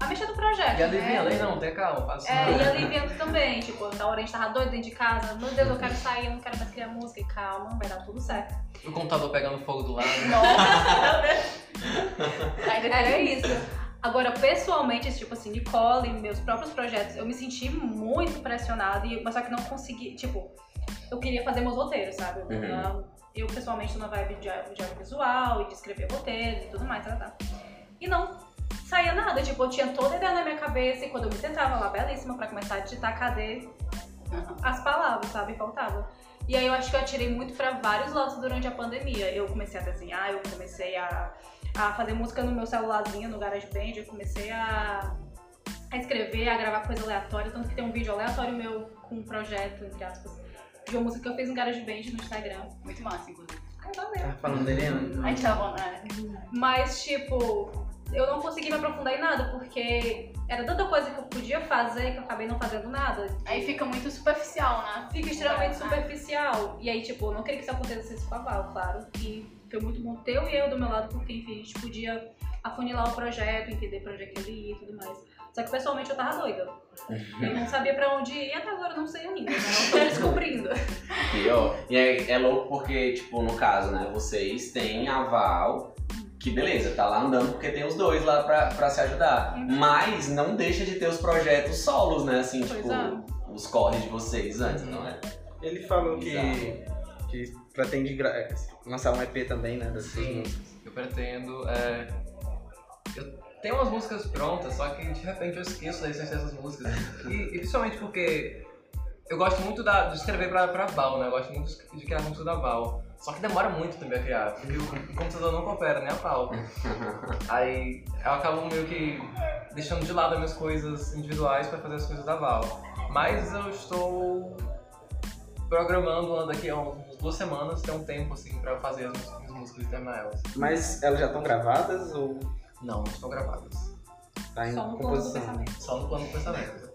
D: a mexer no projeto.
E: E aliviando,
D: né?
E: aí não, tenha calma, faça
D: É, e aliviando também, tipo, na hora a gente tava doido dentro de casa, meu Deus, eu quero sair, eu não quero mais criar música, e calma, vai dar tudo certo.
E: O computador pegando fogo do lado.
D: Nossa, Era isso. Agora, pessoalmente, tipo assim, Nicole, meus próprios projetos, eu me senti muito pressionada, mas só que não consegui, tipo, eu queria fazer meus roteiros, sabe?
A: Uhum.
D: Eu, pessoalmente, tô na vibe de, audiovisual e de escrever roteiros e tudo mais, tá, tá. E não saía nada, tipo, eu tinha toda a ideia na minha cabeça, e quando eu me sentava lá, belíssima, pra começar a digitar, cadê as palavras, sabe? Faltava. E aí eu acho que eu atirei muito pra vários lados durante a pandemia. Eu comecei a desenhar, eu comecei a, a fazer música no meu celularzinho, no GarageBand, eu comecei a, a escrever, a gravar coisa aleatória, tanto que tem um vídeo aleatório meu com um projeto, entre aspas, de uma música que eu fiz no GarageBand no Instagram.
C: Muito massa, inclusive.
D: Ai, valeu.
B: Tá falando dele antes.
C: A gente tava, né?
D: Mas, tipo, eu não consegui me aprofundar em nada, porque era tanta coisa que eu podia fazer que eu acabei não fazendo nada.
C: Aí fica muito superficial, né?
D: Fica extremamente
C: Ah.
D: superficial. E aí, tipo, eu não queria que isso acontecesse com a Val, claro. E foi muito bom ter o e eu do meu lado, porque, enfim, a gente podia afunilar o projeto, entender pra onde é que ele ia e tudo mais. Só que pessoalmente eu tava doida. Eu não sabia pra onde ir e até agora eu não sei ainda, né? Eu tô descobrindo.
A: Pior. E é, é louco porque, tipo, no caso, né, vocês têm a Val, que beleza, tá lá andando porque tem os dois lá pra, pra se ajudar.
D: Uhum.
A: Mas não deixa de ter os projetos solos, né? Assim,
D: Pois
A: tipo,
D: é.
A: os corres de vocês antes,
E: Uhum.
A: não é?
B: Ele falou que, que pretende é, lançar um EP também, né? Das
E: Sim. Eu pretendo. É... Eu tenho umas músicas prontas, só que de repente eu esqueço da essência dessas músicas. E, e principalmente porque eu gosto muito da- de escrever pra, pra Val, né? Eu gosto muito de criar música da Val. Só que demora muito também a criar, porque o, computador não coopera, nem a pau. Aí eu acabo meio que deixando de lado as minhas coisas individuais pra fazer as coisas da Val. Mas eu estou programando daqui a umas duas semanas, ter um tempo assim pra fazer as músicas, as músicas e terminar elas.
B: Mas elas já estão gravadas ou
E: Não, não estão gravadas.
B: tá em
D: Só no plano do
B: composição?
D: pensamento.
E: Só no plano do pensamento.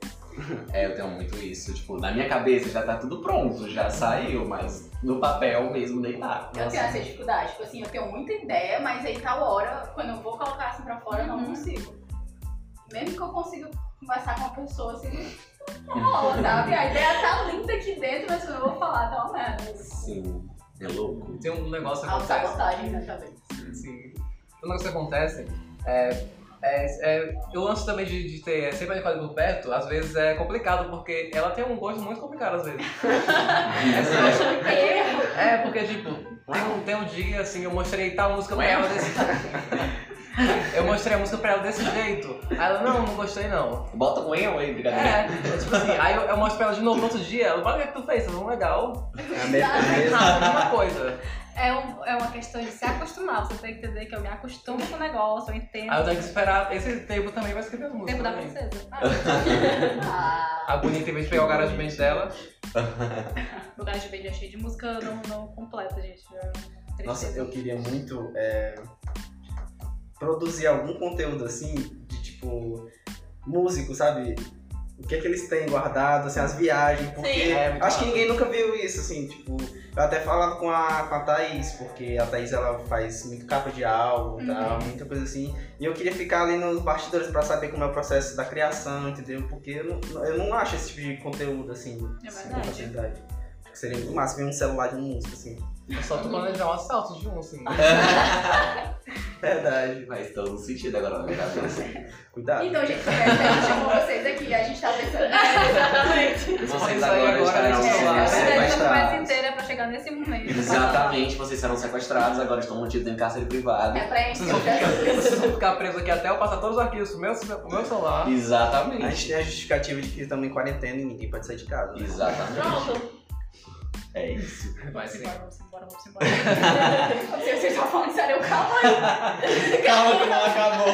A: É, eu tenho muito isso. Tipo, na minha cabeça já tá tudo pronto, já saiu, mas no papel mesmo nem tá.
C: Eu tenho essa dificuldade. Tipo assim, eu tenho muita ideia, mas aí tal hora, quando eu vou colocar assim pra fora, eu não
D: Uhum.
C: consigo. Mesmo que eu consiga conversar com uma pessoa assim, não rola, sabe? A ideia tá linda aqui dentro, mas quando eu vou falar, tá uma merda.
A: Sim, é louco.
E: Tem um negócio que acontece.
C: Autossabotagem na cabeça.
E: Sim. Tem o negócio que acontece é, é, é, o lance também de, de ter sempre a Nicole por perto, às vezes é complicado, porque ela tem um gosto muito complicado às vezes. é, é, porque tipo, tem um, tem um dia assim, eu mostrei tal música pra ela desse Eu mostrei a música pra ela desse jeito. Aí ela, não, não gostei não.
A: Bota com eu aí, brincadeira.
E: É, tipo assim, aí eu, eu mostro pra ela de novo no outro dia, ela, olha o que tu fez, tá legal.
B: É a mesma, é a mesma.
E: A mesma coisa.
D: É, um, é uma questão de se acostumar. Você tem que entender que eu me acostumo com o negócio, eu entendo.
E: Aí eu tenho que esperar esse tempo também vai escrever música.
D: Tempo da
E: também.
D: princesa.
C: Ah,
E: A bonita, em vez de pegar o garage band dela,
D: O vídeo é cheio de música não, não completa, gente. É
B: Nossa, eu queria muito é, produzir algum conteúdo assim, de tipo, músico, sabe? O que é que eles têm guardado, assim, as viagens, porque
E: Sim, é
B: acho que ninguém nunca viu isso, assim, tipo, eu até falava com a, com a Thaís, porque a Thaís ela faz muito capa de álbum e tal, muita coisa assim, e eu queria ficar ali nos bastidores pra saber como é o processo da criação, entendeu? Porque eu não, eu não acho esse tipo de conteúdo, assim,
D: É
B: assim,
D: verdade.
B: com facilidade. Acho que seria muito massa ver um celular de um músico, assim.
E: Eu só tô planejar um assalto de um, assim.
B: Verdade.
A: Faz todo sentido agora na minha cabeça.
B: Cuidado.
C: Então, gente, é, a gente chamou vocês aqui, a gente tá pensando.
F: Exatamente.
A: Vocês agora estarão
E: a gente
A: sendo
E: vai-
D: É,
B: vai
D: a conversa inteira pra chegar nesse momento.
A: Exatamente, vocês serão sequestrados, agora estão mantidos em cárcere privado.
C: É pra gente
E: Vocês vão, ficar, vocês vão ficar presos aqui até eu passar todos os arquivos pro meu, pro meu celular.
B: A gente
A: Exatamente.
B: tem a justificativa de que estamos em quarentena e ninguém pode sair de casa. né?
A: Exatamente.
F: Pronto.
A: É isso.
E: Vai
D: Vamos
E: ser.
D: embora, vamos embora, vamos embora.
C: Se vocês estão falando sério, calma aí.
A: Calma que não acabou.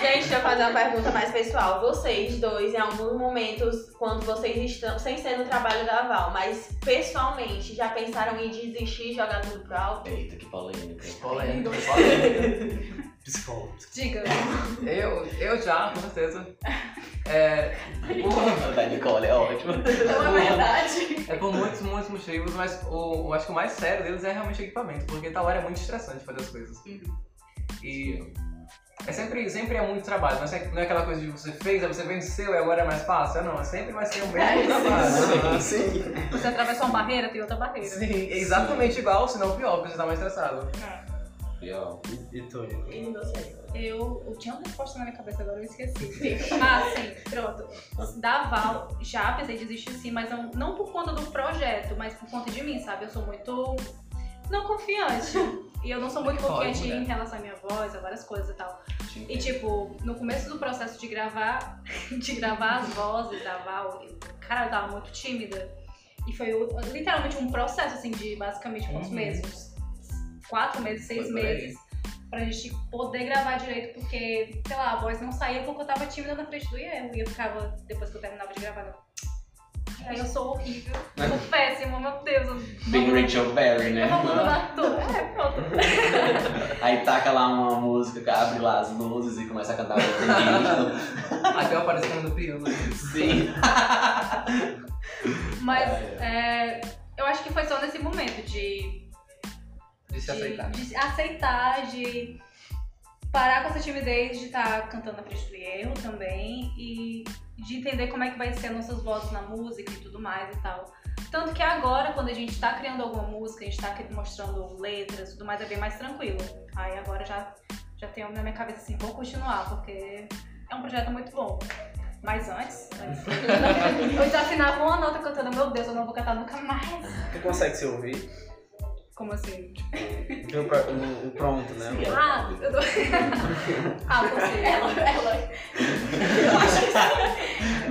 F: Gente, deixa eu fazer uma pergunta mais pessoal. Vocês dois, em alguns momentos, quando vocês estão, sem ser no trabalho da Val, mas pessoalmente, já pensaram em desistir e jogar tudo pro alto?
A: Eita, que polêmica.
E: Polêmica, polêmica.
B: Psicólogo.
D: Diga.
E: Eu, eu já, com certeza. É,
A: O da Nicole é ótimo.
C: Não é verdade.
E: é por muitos, muitos motivos, mas o, eu acho que o mais sério deles é realmente o equipamento, porque tal hora é muito estressante fazer as coisas. E é sempre, sempre é muito trabalho, não é, não é aquela coisa de você fez, aí você venceu e agora é mais fácil. Não, é sempre vai ser o mesmo trabalho.
B: Sim.
D: Você atravessou uma barreira, tem outra barreira.
E: Sim, é exatamente igual, se não pior, porque você tá mais estressado.
B: E tu?
F: E você?
D: Eu, eu tinha uma resposta na minha cabeça, agora eu esqueci. ah, sim, pronto. Da Val, já pensei em desistir sim, mas não, não por conta do projeto, mas por conta de mim, sabe? Eu sou muito não confiante. E eu não sou muito confiante
E: mulher.
D: em relação à minha voz, a várias coisas e tal. E tipo, no começo do processo de gravar, de gravar as vozes da Val, cara, eu tava muito tímida. E foi literalmente um processo, assim, de basicamente quantos
E: Uhum.
D: meses? Quatro meses, seis meses. Pra gente poder gravar direito, porque, sei lá, a voz não saía porque eu tava tímida na frente do Ian. E eu ficava, depois que eu terminava de gravar, eu... Aí eu sou horrível, sou péssima, meu Deus. Eu
A: Bem Rachel Berry, né?
D: É, pronto.
A: Aí taca lá uma música, abre lá as luzes e começa a cantar
E: Até eu aparecendo no piano.
A: Sim.
D: Mas
A: é,
D: eu acho que foi só nesse momento de
E: De se aceitar.
D: de aceitar, de parar com essa timidez de estar cantando na frente do erro também e de entender como é que vai ser nossas vozes na música e tudo mais e tal. Tanto que agora, quando a gente tá criando alguma música, a gente tá mostrando letras e tudo mais, é bem mais tranquilo. Aí agora já, já tenho na minha cabeça assim, vou continuar, porque é um projeto muito bom. Mas antes, antes eu desafinava uma nota cantando, meu Deus, eu não vou cantar nunca mais.
B: Tu consegue se ouvir?
D: Como assim?
B: Pra- o, o pronto, né?
D: Ah, eu tô... ah, consigo.
C: Ela, ela.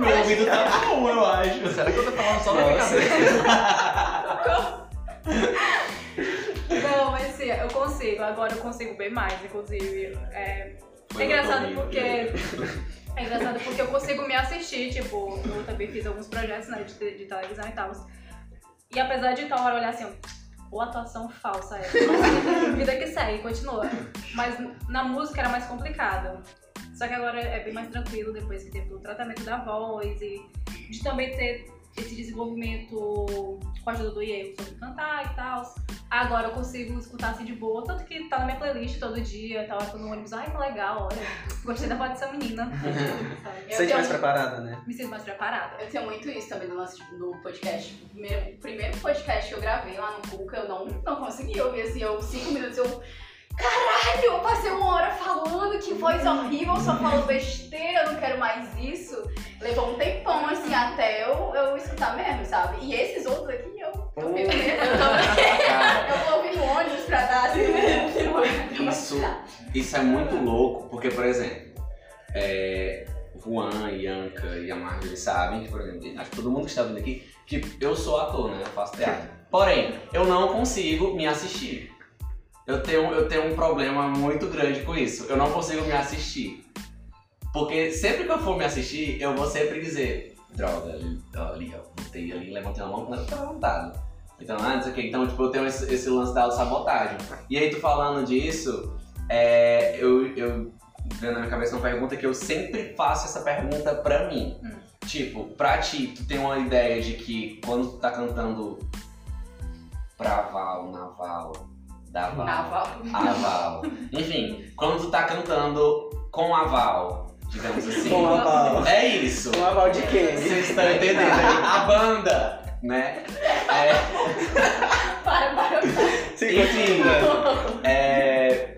A: Meu ouvido tá bom, eu acho.
E: Será que eu tô falando só na minha cabeça?
D: Não, mas sim, eu consigo. Agora eu consigo bem mais, inclusive. É, é engraçado porque. É engraçado porque eu consigo me assistir, tipo, eu também fiz alguns projetos né, de, de televisão e tal. E apesar de tal hora olhar assim, ou atuação falsa é. Vida que segue, continua. Mas na música era mais complicado. Só que agora é bem mais tranquilo depois que teve o tratamento da voz e de também ter esse desenvolvimento com a ajuda do Iego sobre cantar e tal. Agora eu consigo escutar assim de boa, tanto que tá na minha playlist todo dia, tá que eu tô no ônibus, ai que legal, olha, gostei da voz dessa menina. sabe?
B: Sente mais
C: tenho-
B: preparada, né?
D: Me sinto mais preparada.
C: Eu tenho muito isso também no lance tipo, do podcast. O primeiro, primeiro podcast que eu gravei lá no Cuca, eu não, não consegui ouvir assim, eu cinco minutos eu. Caralho, eu passei uma hora falando que voz horrível, só falo besteira, eu não quero mais isso. Levou um tempão, assim, até eu, eu escutar mesmo, sabe? E esses outros aqui, eu meio medo.
A: Cara,
C: Eu vou ouvir no ônibus pra dar, assim, né?
A: Isso, isso é muito louco, porque, por exemplo, é, Juan, Ianca e a Marjorie sabem que, por exemplo, acho que todo mundo que está vindo aqui, que eu sou ator, né? Eu faço teatro. Porém, eu não consigo me assistir. Eu tenho, eu tenho um problema muito grande com isso. Eu não consigo me assistir. Porque sempre que eu for me assistir, eu vou sempre dizer, droga, ali, ó, ali ó, botei ali, levantei a mão que não era levantado. Então, ah, não sei o quê. Então, tipo, eu tenho esse, esse lance da sabotagem. E aí, tu falando disso, é, eu, eu na minha cabeça uma pergunta que eu sempre faço essa pergunta pra mim.
D: Hum.
A: Tipo, pra ti, tu tem uma ideia de que quando tu tá cantando pra Val, Naval, Daval,
C: Naval.
A: Aval, enfim, quando tu tá cantando com a Val, digamos assim.
B: Com a Val.
A: É isso.
B: Um aval de quem?
A: Vocês estão entendendo? A banda, né? É,
C: Para, para.
B: Sim,
A: Enfim.
B: continua.
A: É,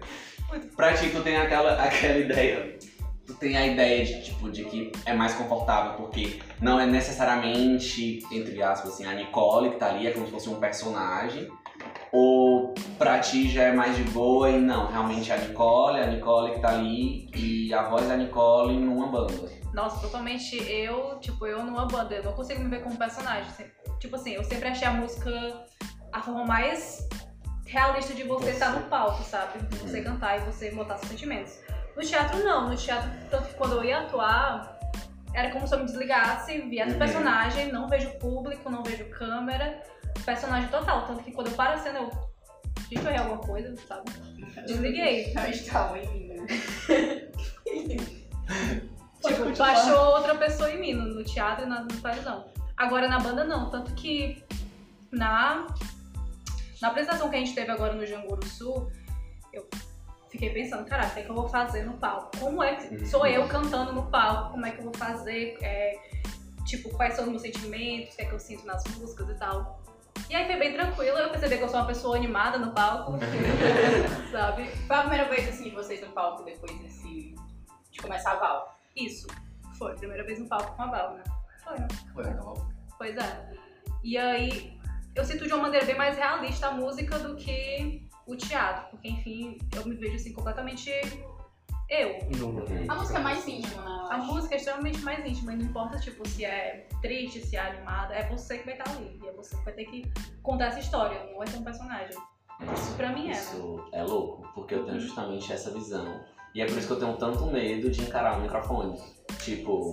A: pra ti, tu tem aquela, aquela ideia. Tu tem a ideia de, tipo, de que é mais confortável, porque não é necessariamente, entre aspas, assim, a Nicole que tá ali, é como se fosse um personagem. Ou pra ti já é mais de boa e não, realmente é a Nicole, a Nicole que tá ali e a voz da Nicole numa banda.
D: Nossa, totalmente eu, tipo, eu numa banda, eu não consigo me ver como personagem. Tipo assim, eu sempre achei a música a forma mais realista de você estar no palco, sabe? Você cantar e você botar seus sentimentos. No teatro não, no teatro, tanto que quando eu ia atuar, era como se eu me desligasse, viesse o
A: Uhum.
D: personagem, não vejo público, não vejo câmera, personagem total. Tanto que quando eu paro a cena, eu. Gente, eu errei alguma coisa, sabe? Desliguei.
C: Não está em mim.
D: Tipo, baixou outra pessoa em mim, no, no teatro e na, na televisão. Agora na banda não, tanto que na, na apresentação que a gente teve agora no Janguru Sul, eu fiquei pensando, caraca, o que, é que eu vou fazer no palco? Como é que. Sou eu cantando no palco, como é que eu vou fazer? É, tipo, quais são os meus sentimentos, o que é que eu sinto nas músicas e tal. E aí foi bem tranquilo, eu percebi que eu sou uma pessoa animada no palco, sabe?
C: Foi a primeira vez, assim, de vocês no palco depois desse... de começar a Val.
D: Isso, foi. Primeira vez no palco com a Val, né? Foi, né?
E: Foi, acabou.
D: Pois é. E aí, eu sinto de uma maneira bem mais realista a música do que o teatro, porque enfim, eu me vejo assim completamente eu.
C: A música é mais íntima, né?
D: A música é extremamente mais íntima, e não importa tipo se é triste, se é animada, é você que vai estar ali, e é você que vai ter que contar essa história, não vai ser um personagem. Isso pra mim é, né?
A: Isso é louco, porque eu tenho justamente essa visão. E é por isso que eu tenho tanto medo de encarar o microfone. Tipo,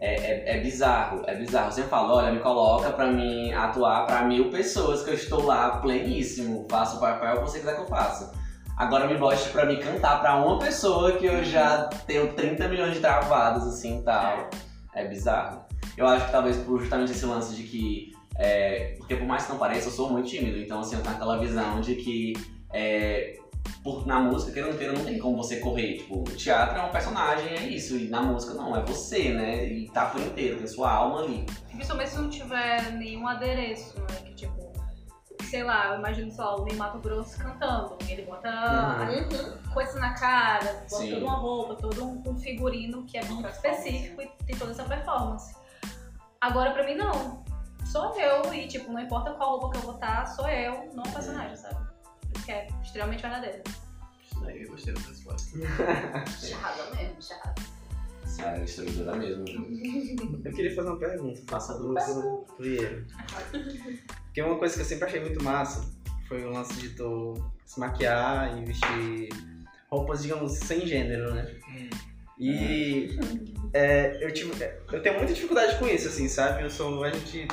A: é, é, é bizarro, é bizarro. Sempre falo, olha, me coloca pra mim atuar pra mil pessoas que eu estou lá pleníssimo. Faço o papel que você quiser que eu faça. Agora me bote pra me cantar pra uma pessoa que eu já tenho 30 milhões de travadas, assim, tal. É bizarro. Eu acho que talvez por justamente esse lance de que... é, porque por mais que não pareça, eu sou muito tímido. Então, assim, eu tenho aquela visão de que... é, por, na música, queira ou não queira, não tem como você correr. Tipo, o teatro é um personagem, é isso. E na música não, é você, né? E tá por inteiro, tem sua alma ali.
D: Principalmente se não tiver nenhum adereço, né? Que tipo, sei lá, eu imagino só o Ney Mato Grosso cantando. Ele bota
F: Uhum.
D: coisas na cara, bota
A: Sim.
D: toda uma roupa, todo um, um figurino que é muito específico e tem toda essa performance. Agora pra mim não. Sou eu e tipo, não importa qual roupa que eu botar, sou eu, não o personagem, sabe? Isso que é extremamente verdadeiro.
E: Isso daí eu gostei dessa resposta.
C: Charrada mesmo, charrada.
A: É a destruidora mesmo.
B: Eu queria fazer uma pergunta.
A: Faça
B: pro, pro, pro Iero. Porque uma coisa que eu sempre achei muito massa foi o lance de tu se maquiar e vestir roupas, digamos, sem gênero, né? E é, eu, tive, eu tenho muita dificuldade com isso, assim, sabe? Eu sou. A gente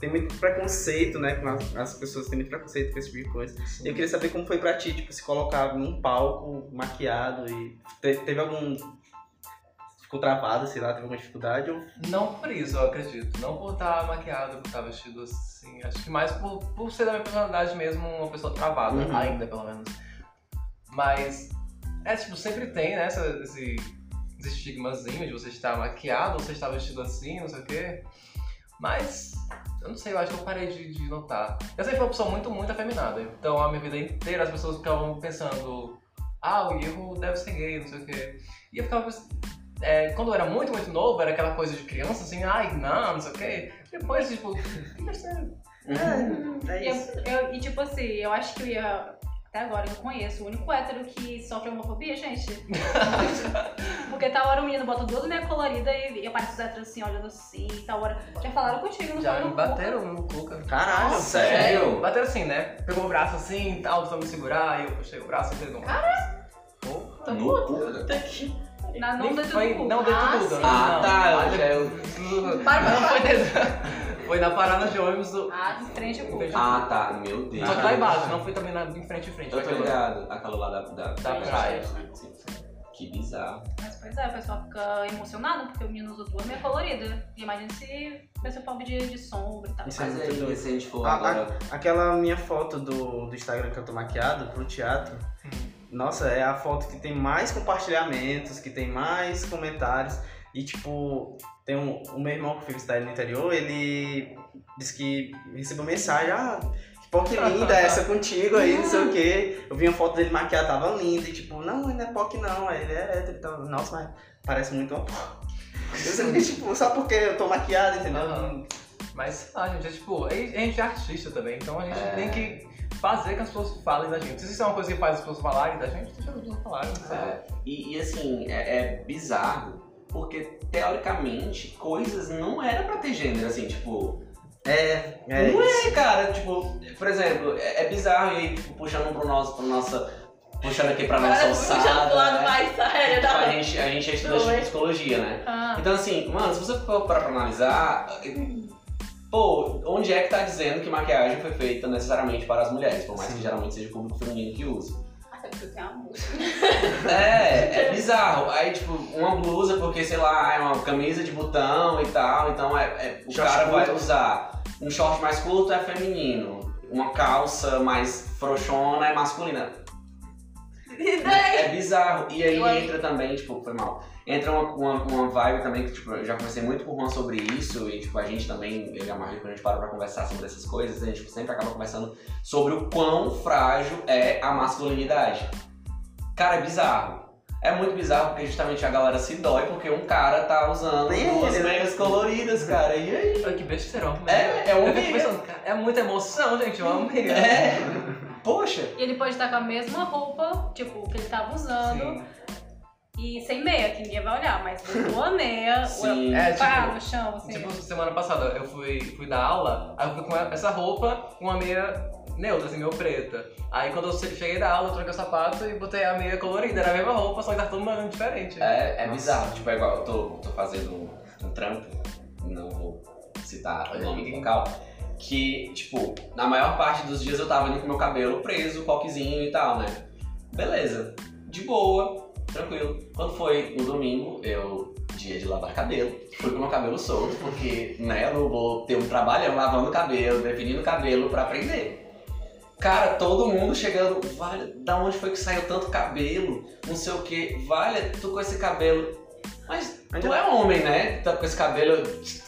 B: tem muito preconceito, né? As, as pessoas têm muito preconceito com esse tipo de coisa. E eu queria saber como foi pra ti, tipo, se colocar num palco maquiado e. te- teve algum. Ficou travado, sei lá, teve alguma dificuldade? Ou
E: Não por isso, eu acredito. Não por estar maquiado, por estar vestido assim. Acho que mais por, por ser da minha personalidade mesmo, uma pessoa travada,
B: Uhum.
E: ainda pelo menos. Mas, é tipo, sempre tem, né, essa- esse, esse estigmazinho de você estar maquiado, você estar vestido assim, não sei o quê. Mas, eu não sei, eu acho que eu parei de, de notar. Eu sempre fui uma pessoa muito, muito afeminada. Então, a minha vida inteira as pessoas ficavam pensando ah, o erro deve ser gay, não sei o quê. E eu ficava é, quando eu era muito, muito novo, era aquela coisa de criança, assim, ai, não, não sei o quê. Depois, tipo, que besteira.
B: É, é
D: Eu,
B: isso.
D: eu- e tipo assim, eu acho que eu ia. Até agora eu não conheço o único hétero que sofre homofobia, gente. Porque tal hora o menino bota duas meias coloridas e eu pareço os héteros assim, olhando assim, tal hora. Já falaram contigo, não
E: Já me bateram no cu, cara.
B: Caralho,
A: Sério?
E: Bateram assim, né? Pegou o braço assim e tal, tentou me segurar, e eu puxei o braço e pegou. Cara!
A: No cu?
D: Na, não dentro
E: foi,
D: do cu.
E: Não dentro
C: Ah,
E: do cu,
C: sim.
E: não.
A: Ah,
E: não.
A: tá, já- eu-
C: Para, para,
E: Não,
C: para.
E: foi dentro. Foi na parada de ônibus do.
C: Ah,
D: Em frente ao cu.
A: Ah, tá, meu Deus.
E: Só que lá embaixo, não foi também na, em frente em frente.
A: Eu
E: foi
A: tô
E: aquela-
A: ligado, aquela lá da, da,
E: Da praia.
A: Que bizarro.
D: Mas pois é, o pessoal fica emocionado porque o menino usou duas meias coloridas. E imagina se vai ser pobre de, de sombra e tal.
B: Isso é
A: Mas
B: muito
A: aí,
B: doido.
A: se a gente for
B: Ah,
A: agora.
B: Aquela minha foto do, do Instagram que eu tô maquiado pro teatro, nossa, é a foto que tem mais compartilhamentos, que tem mais comentários. E tipo, tem um, o meu irmão que fica cidade no interior, ele disse que recebeu mensagem, ah, que POC linda essa contigo aí, não sei o quê. Eu vi uma foto dele maquiado, tava linda, e tipo, não, ele não é POC não, ele é hétero, então, nossa, mas parece muito uma POC. Eu sempre, tipo, só porque eu tô maquiado, entendeu?
E: Aham. Mas, sei lá, gente, é tipo, a gente é artista também, então a gente
A: É.
E: tem que fazer que as pessoas falem da gente. Se isso é uma coisa que faz as pessoas falarem da gente, deixa as pessoas falarem. sabe?
A: É, e, e assim, é, é bizarro, porque teoricamente coisas não era pra ter gênero, assim, tipo.
B: É, é
A: não
B: isso.
A: é, cara, tipo, por exemplo, é, é bizarro e aí, tipo, puxando pro nosso, pro nossa. Puxando aqui pra nossa
F: puxando pro
A: alçada.
F: lado
A: né?
F: mais sério
A: Tipo, a
F: da
A: gente, a gente é estudante de psicologia, né?
D: Ah,
A: Então assim, mano, se você for parar pra analisar, pô, onde é que tá dizendo que maquiagem foi feita necessariamente para as mulheres? Por mais
B: Sim.
A: que geralmente seja o público feminino que usa.
C: Até porque eu tenho amor.
A: É, é bizarro. Aí, tipo, uma blusa porque, sei lá, é uma camisa de botão e tal, então é, é- o
B: Short
A: cara vai
B: curto.
A: usar um short mais curto é feminino, uma calça mais frouxona é masculina. É bizarro. E aí
C: Eu-
A: entra também, tipo, foi mal. Entra uma, uma, uma vibe também que, tipo, eu já conversei muito com o Juan sobre isso e, tipo, a gente também, eu e a Maria, quando a gente para pra conversar sobre essas coisas, a gente tipo, sempre acaba conversando sobre o quão frágil é a masculinidade. Cara, é bizarro. É muito bizarro porque justamente a galera se dói porque um cara tá usando duas
B: ele, né?
A: meias coloridas, cara. E aí?
E: Olha que besteirão.
A: É, é um
E: Eu é muita emoção, gente, uma amiga.
A: É. Poxa.
D: E ele pode estar com a mesma roupa, tipo, que ele tava usando,
E: Sim.
D: e sem meia, que ninguém vai olhar, mas botou a meia,
A: Sim.
D: o
E: É,
D: pá
E: tipo,
D: no chão, assim.
E: Tipo, semana passada eu fui, fui dar aula, aí eu fui com essa roupa, com uma meia neutra, assim, meio preta. Aí quando eu cheguei da aula, eu troquei o sapato e botei a meia colorida, era a mesma roupa, só que tá todo mundo diferente.
A: É, é bizarro. Tipo, é igual, eu tô, tô fazendo um, um trampo, não vou citar o nome do local, que, tipo, na maior parte dos dias eu tava ali com meu cabelo preso, coquezinho e tal, né? Beleza. De boa, tranquilo. Quando foi no domingo, eu, dia de lavar cabelo, fui com meu cabelo solto, porque, né, eu não vou ter um trabalhão lavando cabelo, definindo cabelo pra aprender. Cara, todo mundo chegando, vale, da onde foi que saiu tanto cabelo? Não sei o que, vale, tu com esse cabelo. Mas tu
B: Ainda-
A: é homem, né? Tá com esse cabelo.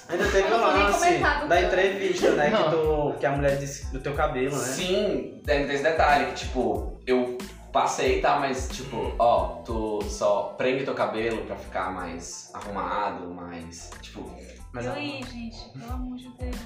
B: Ainda teve o lance da entrevista, né? Que, tu, que a mulher disse do teu cabelo, né?
A: Sim, tem esse detalhe que, tipo, eu passei, tá? Mas, tipo, ó, tu só prende teu cabelo pra ficar mais arrumado, mais. Tipo.
B: Mas
D: e aí, gente, pelo amor de Deus.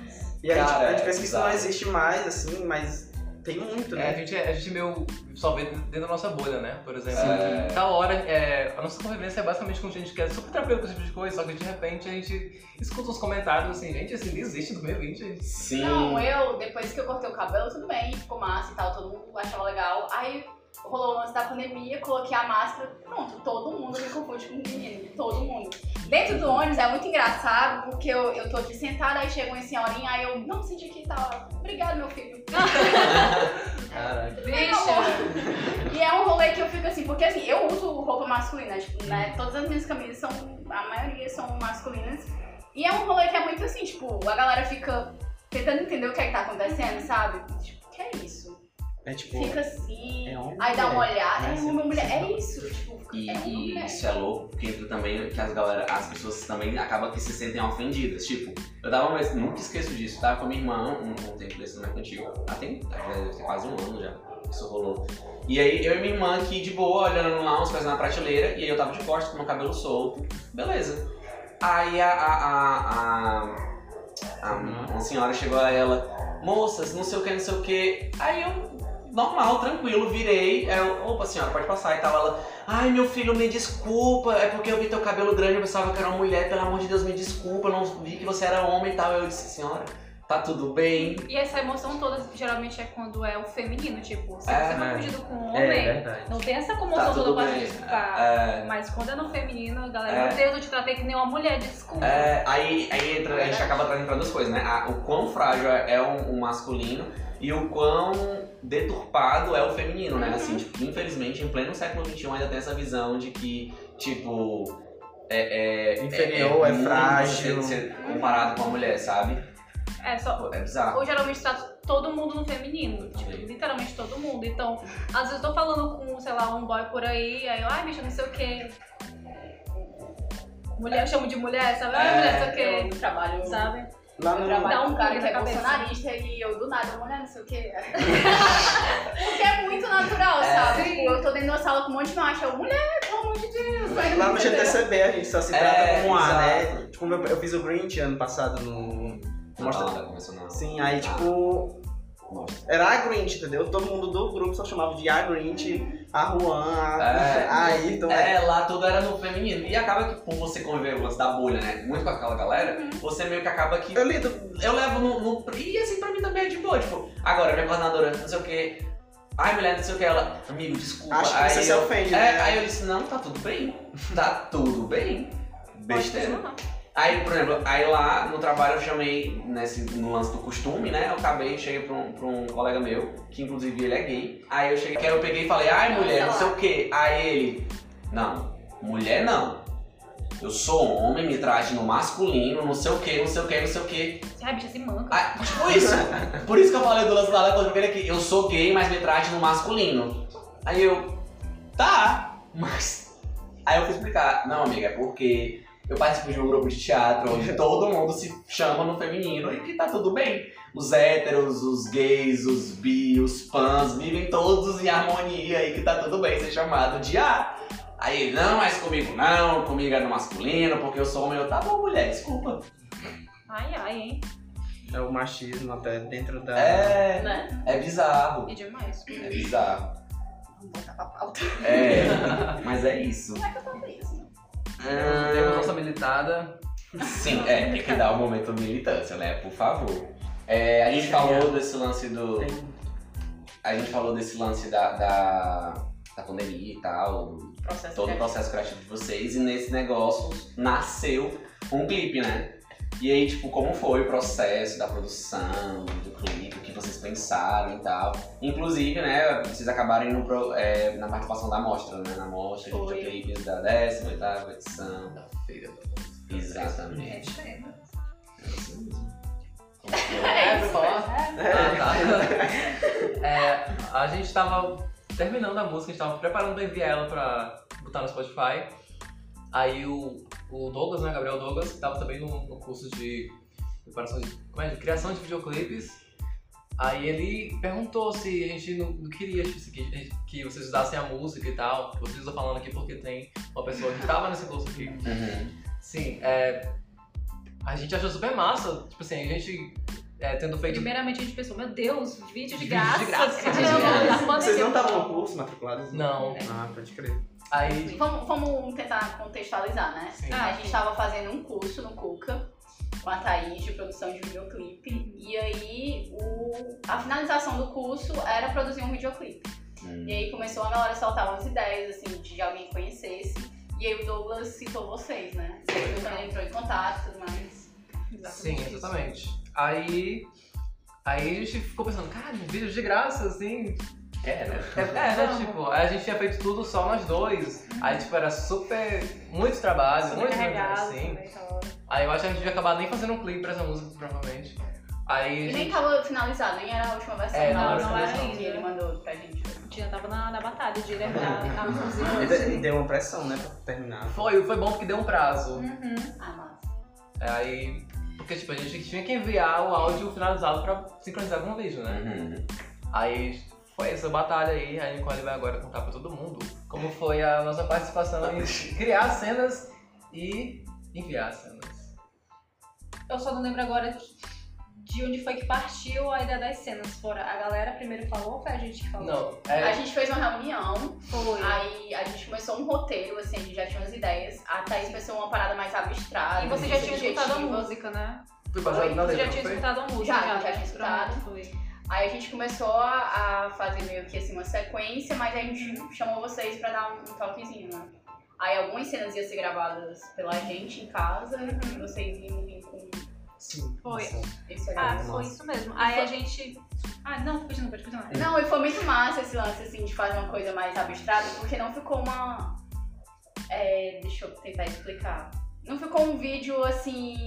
B: E a gente,
A: Cara,
B: a gente
A: é
B: pensa que isso não existe mais, assim, mas tem muito,
E: É, a
B: né?
E: gente, a gente meio só vê dentro da nossa bolha, né? Por exemplo,
A: É.
E: tal hora, é, a nossa convivência é basicamente com gente que é super tranquila com esse tipo de coisa, só que de repente a gente escuta uns comentários assim, gente, assim, não existe no 2020.
A: Sim.
C: Não, eu, depois que eu cortei o cabelo, tudo bem, ficou massa e tal, todo mundo achava legal. Aí rolou o lance da pandemia, coloquei a máscara, pronto, todo mundo me confunde com menino, todo mundo. Dentro do ônibus é muito engraçado, porque eu, eu tô aqui sentada, aí chega uma senhorinha, aí eu não senti que tava. Obrigada, meu filho.
B: Caraca.
D: Bicha!
C: E é um rolê que eu fico assim, porque assim, eu uso roupa masculina, tipo, né? Todas as minhas camisas são, a maioria são masculinas. E é um rolê que é muito assim, tipo, a galera fica tentando entender o que é que tá acontecendo, sabe? Tipo, que é isso?
B: É tipo.
C: fica assim,
B: É homem
C: aí dá uma
B: mulher,
C: olhada,
B: né?
C: é homem mulher,
B: Você-
C: é isso, tipo,
A: E,
C: é
A: e
C: mulher.
A: isso é louco, porque entra também que as galera, as pessoas também acabam que se sentem ofendidas. Tipo, eu tava uma vez, nunca esqueço disso, tava com a minha irmã, um, um tempo desse mais antigo. Ah, tem, já ter quase um ano já. Isso rolou. E aí eu e minha irmã aqui de boa, olhando lá umas coisas na prateleira, e aí eu tava de costas com meu cabelo solto. Beleza. Aí a. a, a, a, a uma senhora chegou a ela, moças, não sei o que, não sei o que. Aí eu, normal, tranquilo, virei. Ela, opa, senhora, pode passar e tal. Ela, ai meu filho, me desculpa, é porque eu vi teu cabelo grande, eu pensava que era uma mulher, pelo amor de Deus, me desculpa, eu não vi que você era homem e tal. Eu disse, senhora, tá tudo bem?
D: E essa emoção toda geralmente é quando é o feminino, tipo, se
A: É,
D: você for
E: né?
D: confundido com um
E: É
D: homem,
E: verdade.
D: não tem essa
A: Tá
D: comoção toda
A: tudo
D: pra
A: bem.
D: justificar.
A: É,
D: Mas quando é no feminino, a galera,
A: É.
D: meu Deus, eu te tratei que nem uma mulher, desculpa.
A: É, aí, aí entra, a gente acaba trazendo para duas coisas, né? A- o quão frágil é é o, o masculino e o quão deturpado é o feminino, né? Assim, tipo, infelizmente, em pleno século XXI ainda tem essa visão de que, tipo. É, é,
B: Inferior, é
A: muito
B: frágil.
A: Ser, ser comparado com a mulher, sabe?
D: É só.
A: É bizarro.
D: Ou geralmente trata todo mundo no feminino. Tipo, literalmente todo mundo. Então, às vezes eu tô falando com, sei lá, um boy por aí, aí eu, ai, bicho, não sei o quê. Mulher, eu chamo de mulher, sabe? Ai,
A: É.
D: mulher, não sei o
C: Eu
D: quê.
C: trabalho,
D: Sabe?
B: Lá no.
C: trabalho
D: Dá um
C: cara que é bolsonarista e eu do nada, mulher, não sei o quê. Porque é muito natural,
A: É.
C: sabe?
D: Sim.
C: Tipo, eu tô dentro de uma sala com um monte de macho, eu, mulher, pelo amor de Deus. vai,
B: Lá no? GTCB a gente só se
A: É,
B: trata como A,
A: exato.
B: né? Tipo, eu fiz o Grinch ano passado no.
A: Não,
B: Mostra-
A: não, começou não.
B: Sim, aí tipo.
A: Mostra.
B: Era a Grinch, entendeu? Todo mundo do grupo só chamava de a Grinch, a Juan, a,
A: É.
B: a Ayrton. é.
A: É, lá tudo era no feminino. E acaba que por você conviver o lance da bolha, né? Muito com aquela galera, você meio que acaba que.
B: Eu lido.
A: Eu levo no, no- E assim, pra mim também é de boa. Tipo, agora, minha coordenadora, não sei o que. Ai, mulher, não sei o que. Ela, amigo, desculpa.
B: Acho que
A: aí
B: você se
A: eu,
B: ofende,
A: é,
B: né?
A: Aí eu disse, não, tá tudo bem. Tá tudo bem. Besteira. Aí, por exemplo, aí lá no trabalho eu chamei nesse, no lance do costume, né? Eu acabei, cheguei pra um, pra um colega meu, que inclusive ele é gay. Aí eu cheguei, que eu peguei e falei, ai mulher, não sei o quê. Aí ele, não, mulher não. Eu sou homem, me trate no masculino, não sei o que, não sei o que, não sei o que.
D: Ai, bicha, se manca.
A: Ah, tipo isso. Por isso que eu falei do lance da Alex aqui. Eu sou gay, mas me trate no masculino. Aí eu, tá, mas. Aí eu fui explicar. Não, amiga, é porque eu participo de um grupo de teatro onde todo mundo se chama no feminino e que tá tudo bem. Os héteros, os gays, os bi, os pans vivem todos em harmonia e que tá tudo bem ser chamado de A. Aí ele, não, mas comigo não, comigo é no masculino, porque eu sou homem. Eu, tá bom, mulher, desculpa.
D: Ai, ai, hein?
B: É o machismo até dentro da.
A: É,
C: Né?
A: é bizarro.
D: E demais.
A: É bizarro.
C: Vamos botar pra pauta.
A: É, mas é isso.
C: Como é que eu faço isso?
E: Temos nossa militada.
A: Sim, é, tem que dar o momento militância, né? Por favor. É, a gente falou desse lance do.
B: Tem-
A: A gente falou desse lance da, da, da pandemia e tal,
C: Processo
A: todo o processo criativo de vocês, e nesse negócio nasceu um clipe, né? E aí, tipo, como foi o processo da produção do clipe, o que vocês pensaram e tal. Inclusive, né, vocês acabaram indo pro, é, na participação da mostra, né? Na mostra de
C: Foi.
A: videoclipes da 18ª edição.
E: Da feira da música.
A: Exatamente.
D: É,
A: É isso mesmo.
C: É isso,
E: Ah, tá. É, a gente tava terminando a música, a gente tava preparando pra enviar ela pra botar no Spotify. Aí o, o Douglas, né, Gabriel Douglas, que tava também no, no curso de preparação de, como é, de criação de videoclipes. Aí ele perguntou se a gente não, não queria que, que vocês usassem a música e tal. Vocês estão falando aqui porque tem uma pessoa que tava nesse curso aqui.
A: Uhum.
E: Sim, é, a gente achou super massa. Tipo assim, a gente é, tendo feito
D: Primeiramente a gente pensou, meu Deus, vídeo de
E: Vídeo
D: graça.
E: de graça.
D: Caramba,
A: Sim.
D: manda
B: Vocês não estavam no curso matriculados?
E: Não.
B: Ah, pode crer.
E: Aí.
C: Vamos, vamos tentar contextualizar, né?
E: Sim.
C: a gente tava fazendo um curso no Cuca com a Thaís de produção de videoclipe. E aí o, a finalização do curso era produzir um videoclipe.
A: Hum.
C: E aí começou a galera soltar umas ideias, assim, de alguém que conhecesse. E aí o Douglas citou vocês, né? Você ele entrou em contato e tudo mais.
E: Sim, exatamente. Aí. Aí a gente ficou pensando, cara, vídeo de graça, assim.
A: É, né?
E: É, é, né? Tipo, aí a gente tinha feito tudo só nós dois. Aí, tipo, era super. Muito trabalho, muito
D: Sobrecarregado
E: assim.
D: hora.
E: Aí eu acho que a gente ia acabar nem fazendo um clipe pra essa música, provavelmente. Aí
C: E
E: a
C: nem
E: gente...
C: tava finalizado, nem era a última versão.
E: É,
C: não,
E: não
C: era
D: era ainda.
C: ele mandou pra gente.
D: Já tava na, na batalha de lembrar a música.
B: deu uma pressão, né, pra terminar.
E: Foi, foi bom porque deu um prazo.
D: Uhum.
C: Ah, massa.
E: Aí. Porque tipo, a gente tinha que enviar o áudio finalizado pra sincronizar com o vídeo, né?
A: Uhum.
E: Aí foi essa batalha aí, a Nicole vai agora contar pra todo mundo como foi a nossa participação em criar cenas e enviar cenas.
D: Eu só não lembro agora de onde foi que partiu a ideia das cenas. Fora a galera primeiro falou ou foi a gente que falou?
E: Não,
C: A
E: é.
C: gente fez uma reunião,
D: Foi.
C: aí a gente começou um roteiro, assim, a gente já tinha umas ideias. A Thaís pensou uma parada mais abstrata.
D: E você já tinha escutado a música, né?
E: Foi baseado na
D: Você
E: letra,
D: já tinha escutado a música?
C: Já, já
D: né?
C: tinha escutado.
D: Foi.
C: Aí a gente começou a, a fazer meio que assim uma sequência, mas a gente chamou vocês pra dar um, um toquezinho, né? Aí algumas cenas iam ser gravadas pela gente em casa e vocês iam vir com
B: Sim.
D: Foi.
C: Esse
D: Ah, foi isso mesmo. Aí a gente. Ah, não, continua, pode continuar.
C: Não, e foi muito massa esse lance assim de fazer uma coisa mais abstrata, porque não ficou uma. É, deixa eu tentar explicar. Não ficou um vídeo assim.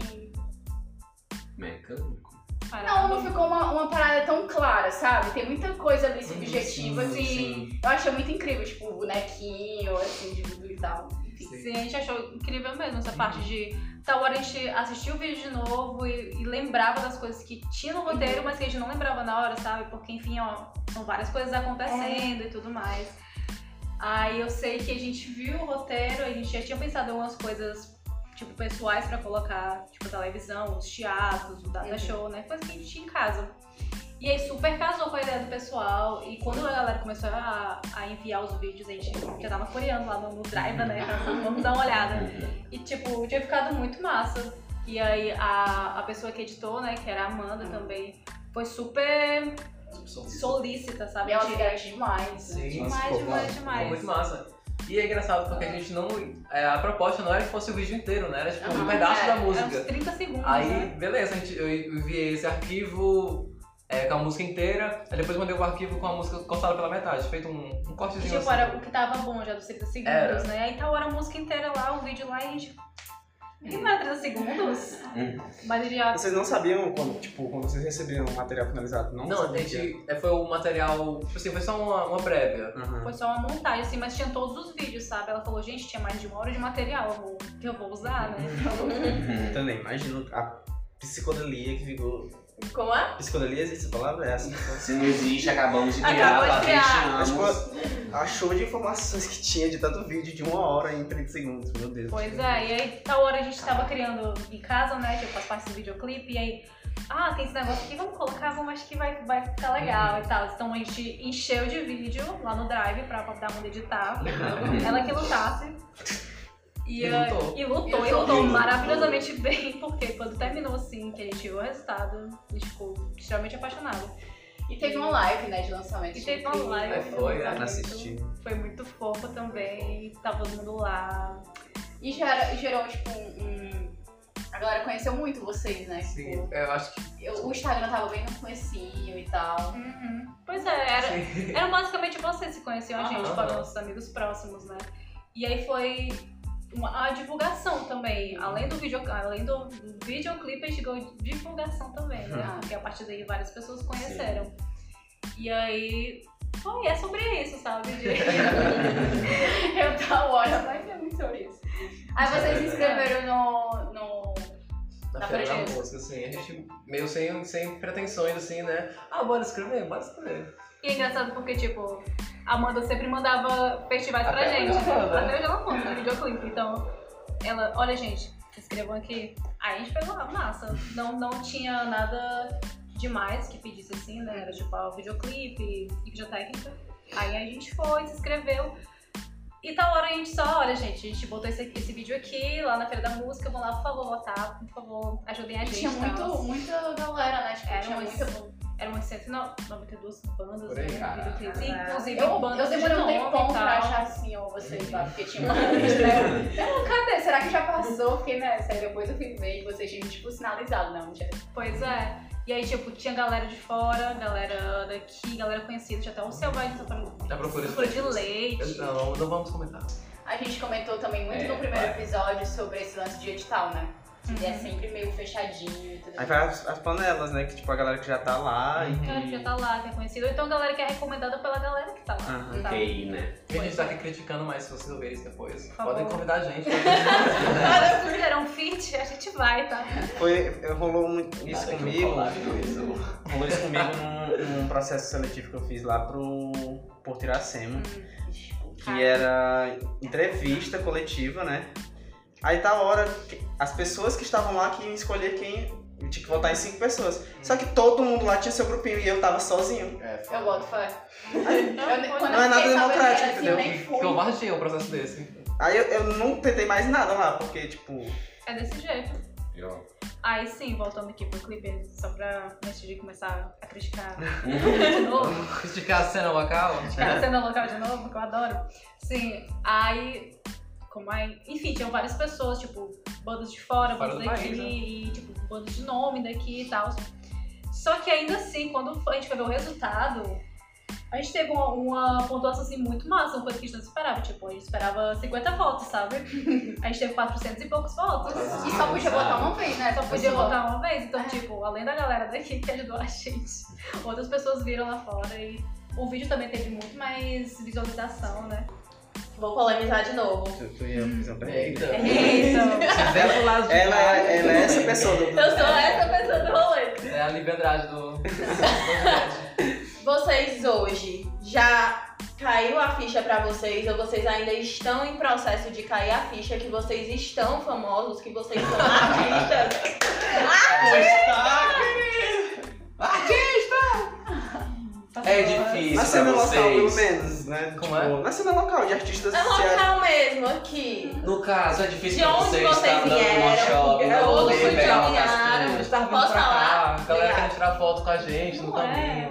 A: Mecânico.
C: Não, não ficou uma, uma parada tão clara, sabe? Tem muita coisa ali subjetiva
B: sim,
C: que eu achei muito incrível, tipo, o bonequinho, assim, de e tal. Enfim.
E: Sim.
D: Sim, a gente achou incrível mesmo essa parte de. Tal hora a gente assistiu o vídeo de novo e, e lembrava das coisas que tinha no roteiro, mas que a gente não lembrava na hora, sabe? Porque, enfim, ó, são várias coisas acontecendo e tudo mais. Aí eu sei que a gente viu o roteiro, a gente já tinha pensado em algumas coisas, tipo, pessoais pra colocar, tipo, televisão, os teatros, o data
C: Uhum.
D: show, né? Coisa que a gente tinha em casa. E aí super casou com a ideia do pessoal. E quando a galera começou a, a enviar os vídeos, a gente já tava coreando lá no, no Drive, né? Vamos dar uma olhada. E tipo, tinha ficado muito massa. E aí a, a pessoa que editou, né, que era a Amanda também, foi super solícita, sabe?
C: E ela garante demais.
E: Sim.
D: Demais,
B: Nossa,
D: demais, demais.
E: Foi muito massa. E é engraçado porque a gente não. é, a proposta não era que fosse o vídeo inteiro, né? Era tipo um pedaço
C: é,
E: da
D: Era
E: música.
D: uns 30 segundos,
E: Aí,
D: né?
E: beleza, a gente, eu enviei esse arquivo é, com a música inteira, aí depois mandei o arquivo com a música cortada pela metade, feito um, um
D: E,
E: cortezinho
D: tipo,
E: assim.
D: era o que tava bom já dos 30 segundos,
E: Era.
D: né? Aí tal hora a música inteira lá, o vídeo lá e a gente. Que não era 30 segundos?
A: Hum.
D: Mas ele já.
B: Vocês não sabiam quando, tipo, quando vocês receberam o material finalizado? Não,
E: Não, a gente. é, Foi o material. Tipo assim, foi só uma, uma prévia.
B: Aham.
D: Foi só uma montagem, assim, mas tinha todos os vídeos, sabe? Ela falou, gente, tinha mais de uma hora de material que eu vou usar, né?
A: Uhum.
B: Também, imagino a psicodelia que ficou.
F: Como é?
B: Psicodelia, existe essa palavra? É assim?
A: Se não existe, acabamos de
D: Acabou
A: criar,
D: de criar.
A: patenteamos.
B: A show de informações que tinha de tanto vídeo de uma hora em 30 segundos, meu Deus.
D: Pois é, e aí tal hora a gente tava criando em casa, né? Que eu faço parte do videoclipe, e aí, ah, tem esse negócio aqui, vamos colocar, vamos, acho que vai, vai ficar legal e tal. Então a gente encheu de vídeo lá no Drive pra, pra dar uma editar. Ela que lutasse. E,
E: E lutou.
D: e lutou,
C: E lutou.
A: E lutou.
D: maravilhosamente bem, porque quando terminou assim, que a gente viu o resultado, a gente ficou extremamente apaixonado.
C: E teve uma live, né, de lançamento.
D: E teve uma live.
E: É, foi,
D: né, muito-
B: assisti.
D: Foi muito fofo também, tava todo mundo lá.
C: E gera- gerou, tipo, um, um- A galera conheceu muito vocês, né?
E: Sim,
C: Tipo,
E: eu acho que.
C: eu- o Instagram tava bem no comecinho e tal.
D: Uhum. Pois é, era,
E: Sim.
D: Era basicamente vocês que conheciam a gente, foram nossos amigos próximos, né? E aí foi uma, a divulgação também. Além do, vídeo, além do videoclipe, a gente ganhou divulgação também, né?
C: Uhum.
D: Porque a partir daí várias pessoas conheceram. E aí. Foi, é sobre isso, sabe? De-
C: eu tava olhando, mas é muito sobre isso. Aí vocês se inscreveram no. no...
E: Na
C: Na
E: feira da música, assim, a gente meio sem, sem pretensões, assim, né? Ah, bora escrever, bora escrever.
D: E é engraçado porque, tipo, Amanda sempre mandava festivais pra
E: Até
D: gente.
E: hoje ela manda.
D: Até hoje ela manda no videoclipe. Então, ela, olha, gente, se inscrevam aqui. Aí a gente pegou lá, massa. Não, não tinha nada demais que pedisse assim, né? Era tipo o videoclipe, vídeo técnica. Aí a gente foi, se inscreveu. E tal hora a gente só, olha, gente, a gente botou esse, esse vídeo aqui lá na Feira da Música, vão lá, por favor, votar, por favor, ajudem a
C: E
D: gente.
C: tinha muito,
D: tal.
C: muita galera, né? Tipo,
D: Era
C: tinha
D: umas-
C: muita.
D: Eram umas 192 bandas
E: Por aí,
D: né,
A: cara.
F: Caraca.
D: inclusive
C: Eu, eu
D: bandas de
C: demorei um
D: nome
C: tempão
D: e
C: pra achar assim, ó, vocês lá, porque tinha uma lista. Eu, cadê? Será que já passou? Fiquei nessa. Aí depois eu fui ver e vocês tinham, tipo, sinalizado, não, mentira.
D: Pois é. E aí, tipo, tinha galera de fora, galera daqui, galera conhecida, tinha até o Selvagem
E: Já procura
D: Procura de leite.
E: Não, não vamos comentar.
C: A gente comentou também muito
E: É,
C: no primeiro
E: vai.
C: episódio sobre esse lance de edital, né? Ele é sempre meio fechadinho e tudo
B: Aí vai as, as panelas, né? Que tipo, a galera que já tá lá e
D: Que a gente já tá lá, que é conhecido. Ou então a galera que é recomendada pela galera que tá lá.
B: Aham.
D: sabe?
A: Ok, né?
E: E a gente tá aqui criticando, mas se vocês ouvirem isso depois,
D: Por favor.
E: podem convidar a gente.
D: Olha, se fizer um feat, a gente vai, tá?
B: Foi, rolou muito isso
A: Nada que
B: comigo.
A: com isso.
B: Rolou isso comigo num, num processo seletivo que eu fiz lá pro Porto Iracema. que era entrevista coletiva, né? Aí tá a hora, que as pessoas que estavam lá que iam escolher quem. Eu tinha que votar em cinco pessoas. Só que todo mundo lá tinha seu grupinho e eu tava sozinho.
E: É,
C: Eu boto fé.
D: Não,
C: Eu,
B: Não é nada democrático, entendeu?
C: Assim,
E: covardia um processo desse.
B: Aí eu, eu não tentei mais nada lá, porque, tipo.
D: É desse jeito.
A: Eu-
D: Aí sim, voltando aqui pro clipe, só pra antes de começar a criticar de novo.
E: Criticar a cena local?
D: Criticar a cena local de novo, que eu adoro. Sim, aí. Enfim, tinham várias pessoas, tipo, bandas de fora,
E: Fora
D: bandas daqui,
E: país, né?
D: e tipo, bandas de nome daqui e tal. Só que ainda assim, quando a gente foi ver o resultado, a gente teve uma, uma pontuação assim muito massa, uma coisa que a gente não esperava. Tipo, a gente esperava 50 votos, sabe? A gente teve 400 e poucos votos.
C: E só podia botar uma vez, né? Só
D: Podia
C: podia
D: votar uma vez, então,
C: É.
D: tipo, além da galera daqui que ajudou a gente, outras pessoas viram lá fora e o vídeo também teve muito mais visualização, né?
F: Vou polemizar de novo.
B: Tu, tu ia fazer pergunta.
E: Eita.
D: Então,
E: de
B: Ela, é- ela é essa pessoa do.
F: Eu sou essa pessoa do rolê.
E: É a Lívia Andrade do.
F: Vocês hoje já caiu a ficha pra vocês ou vocês ainda estão em processo de cair a ficha que vocês estão famosos, que vocês são artistas?
A: É difícil
B: Na cena local, pelo
A: vocês.
B: menos, né?
E: Como
B: tipo, Na cena local, de artistas
F: É local mesmo, aqui.
A: No caso, é difícil
F: De
A: pra
F: onde
A: vocês
F: vocês
A: estar no
F: vieram?
A: shopping,
F: É.
E: A
A: casquinha.
E: gente tava vindo
F: Posso
E: pra cá,
F: falar?
E: a galera querendo tirar foto com a gente no
D: Não é.
E: caminho.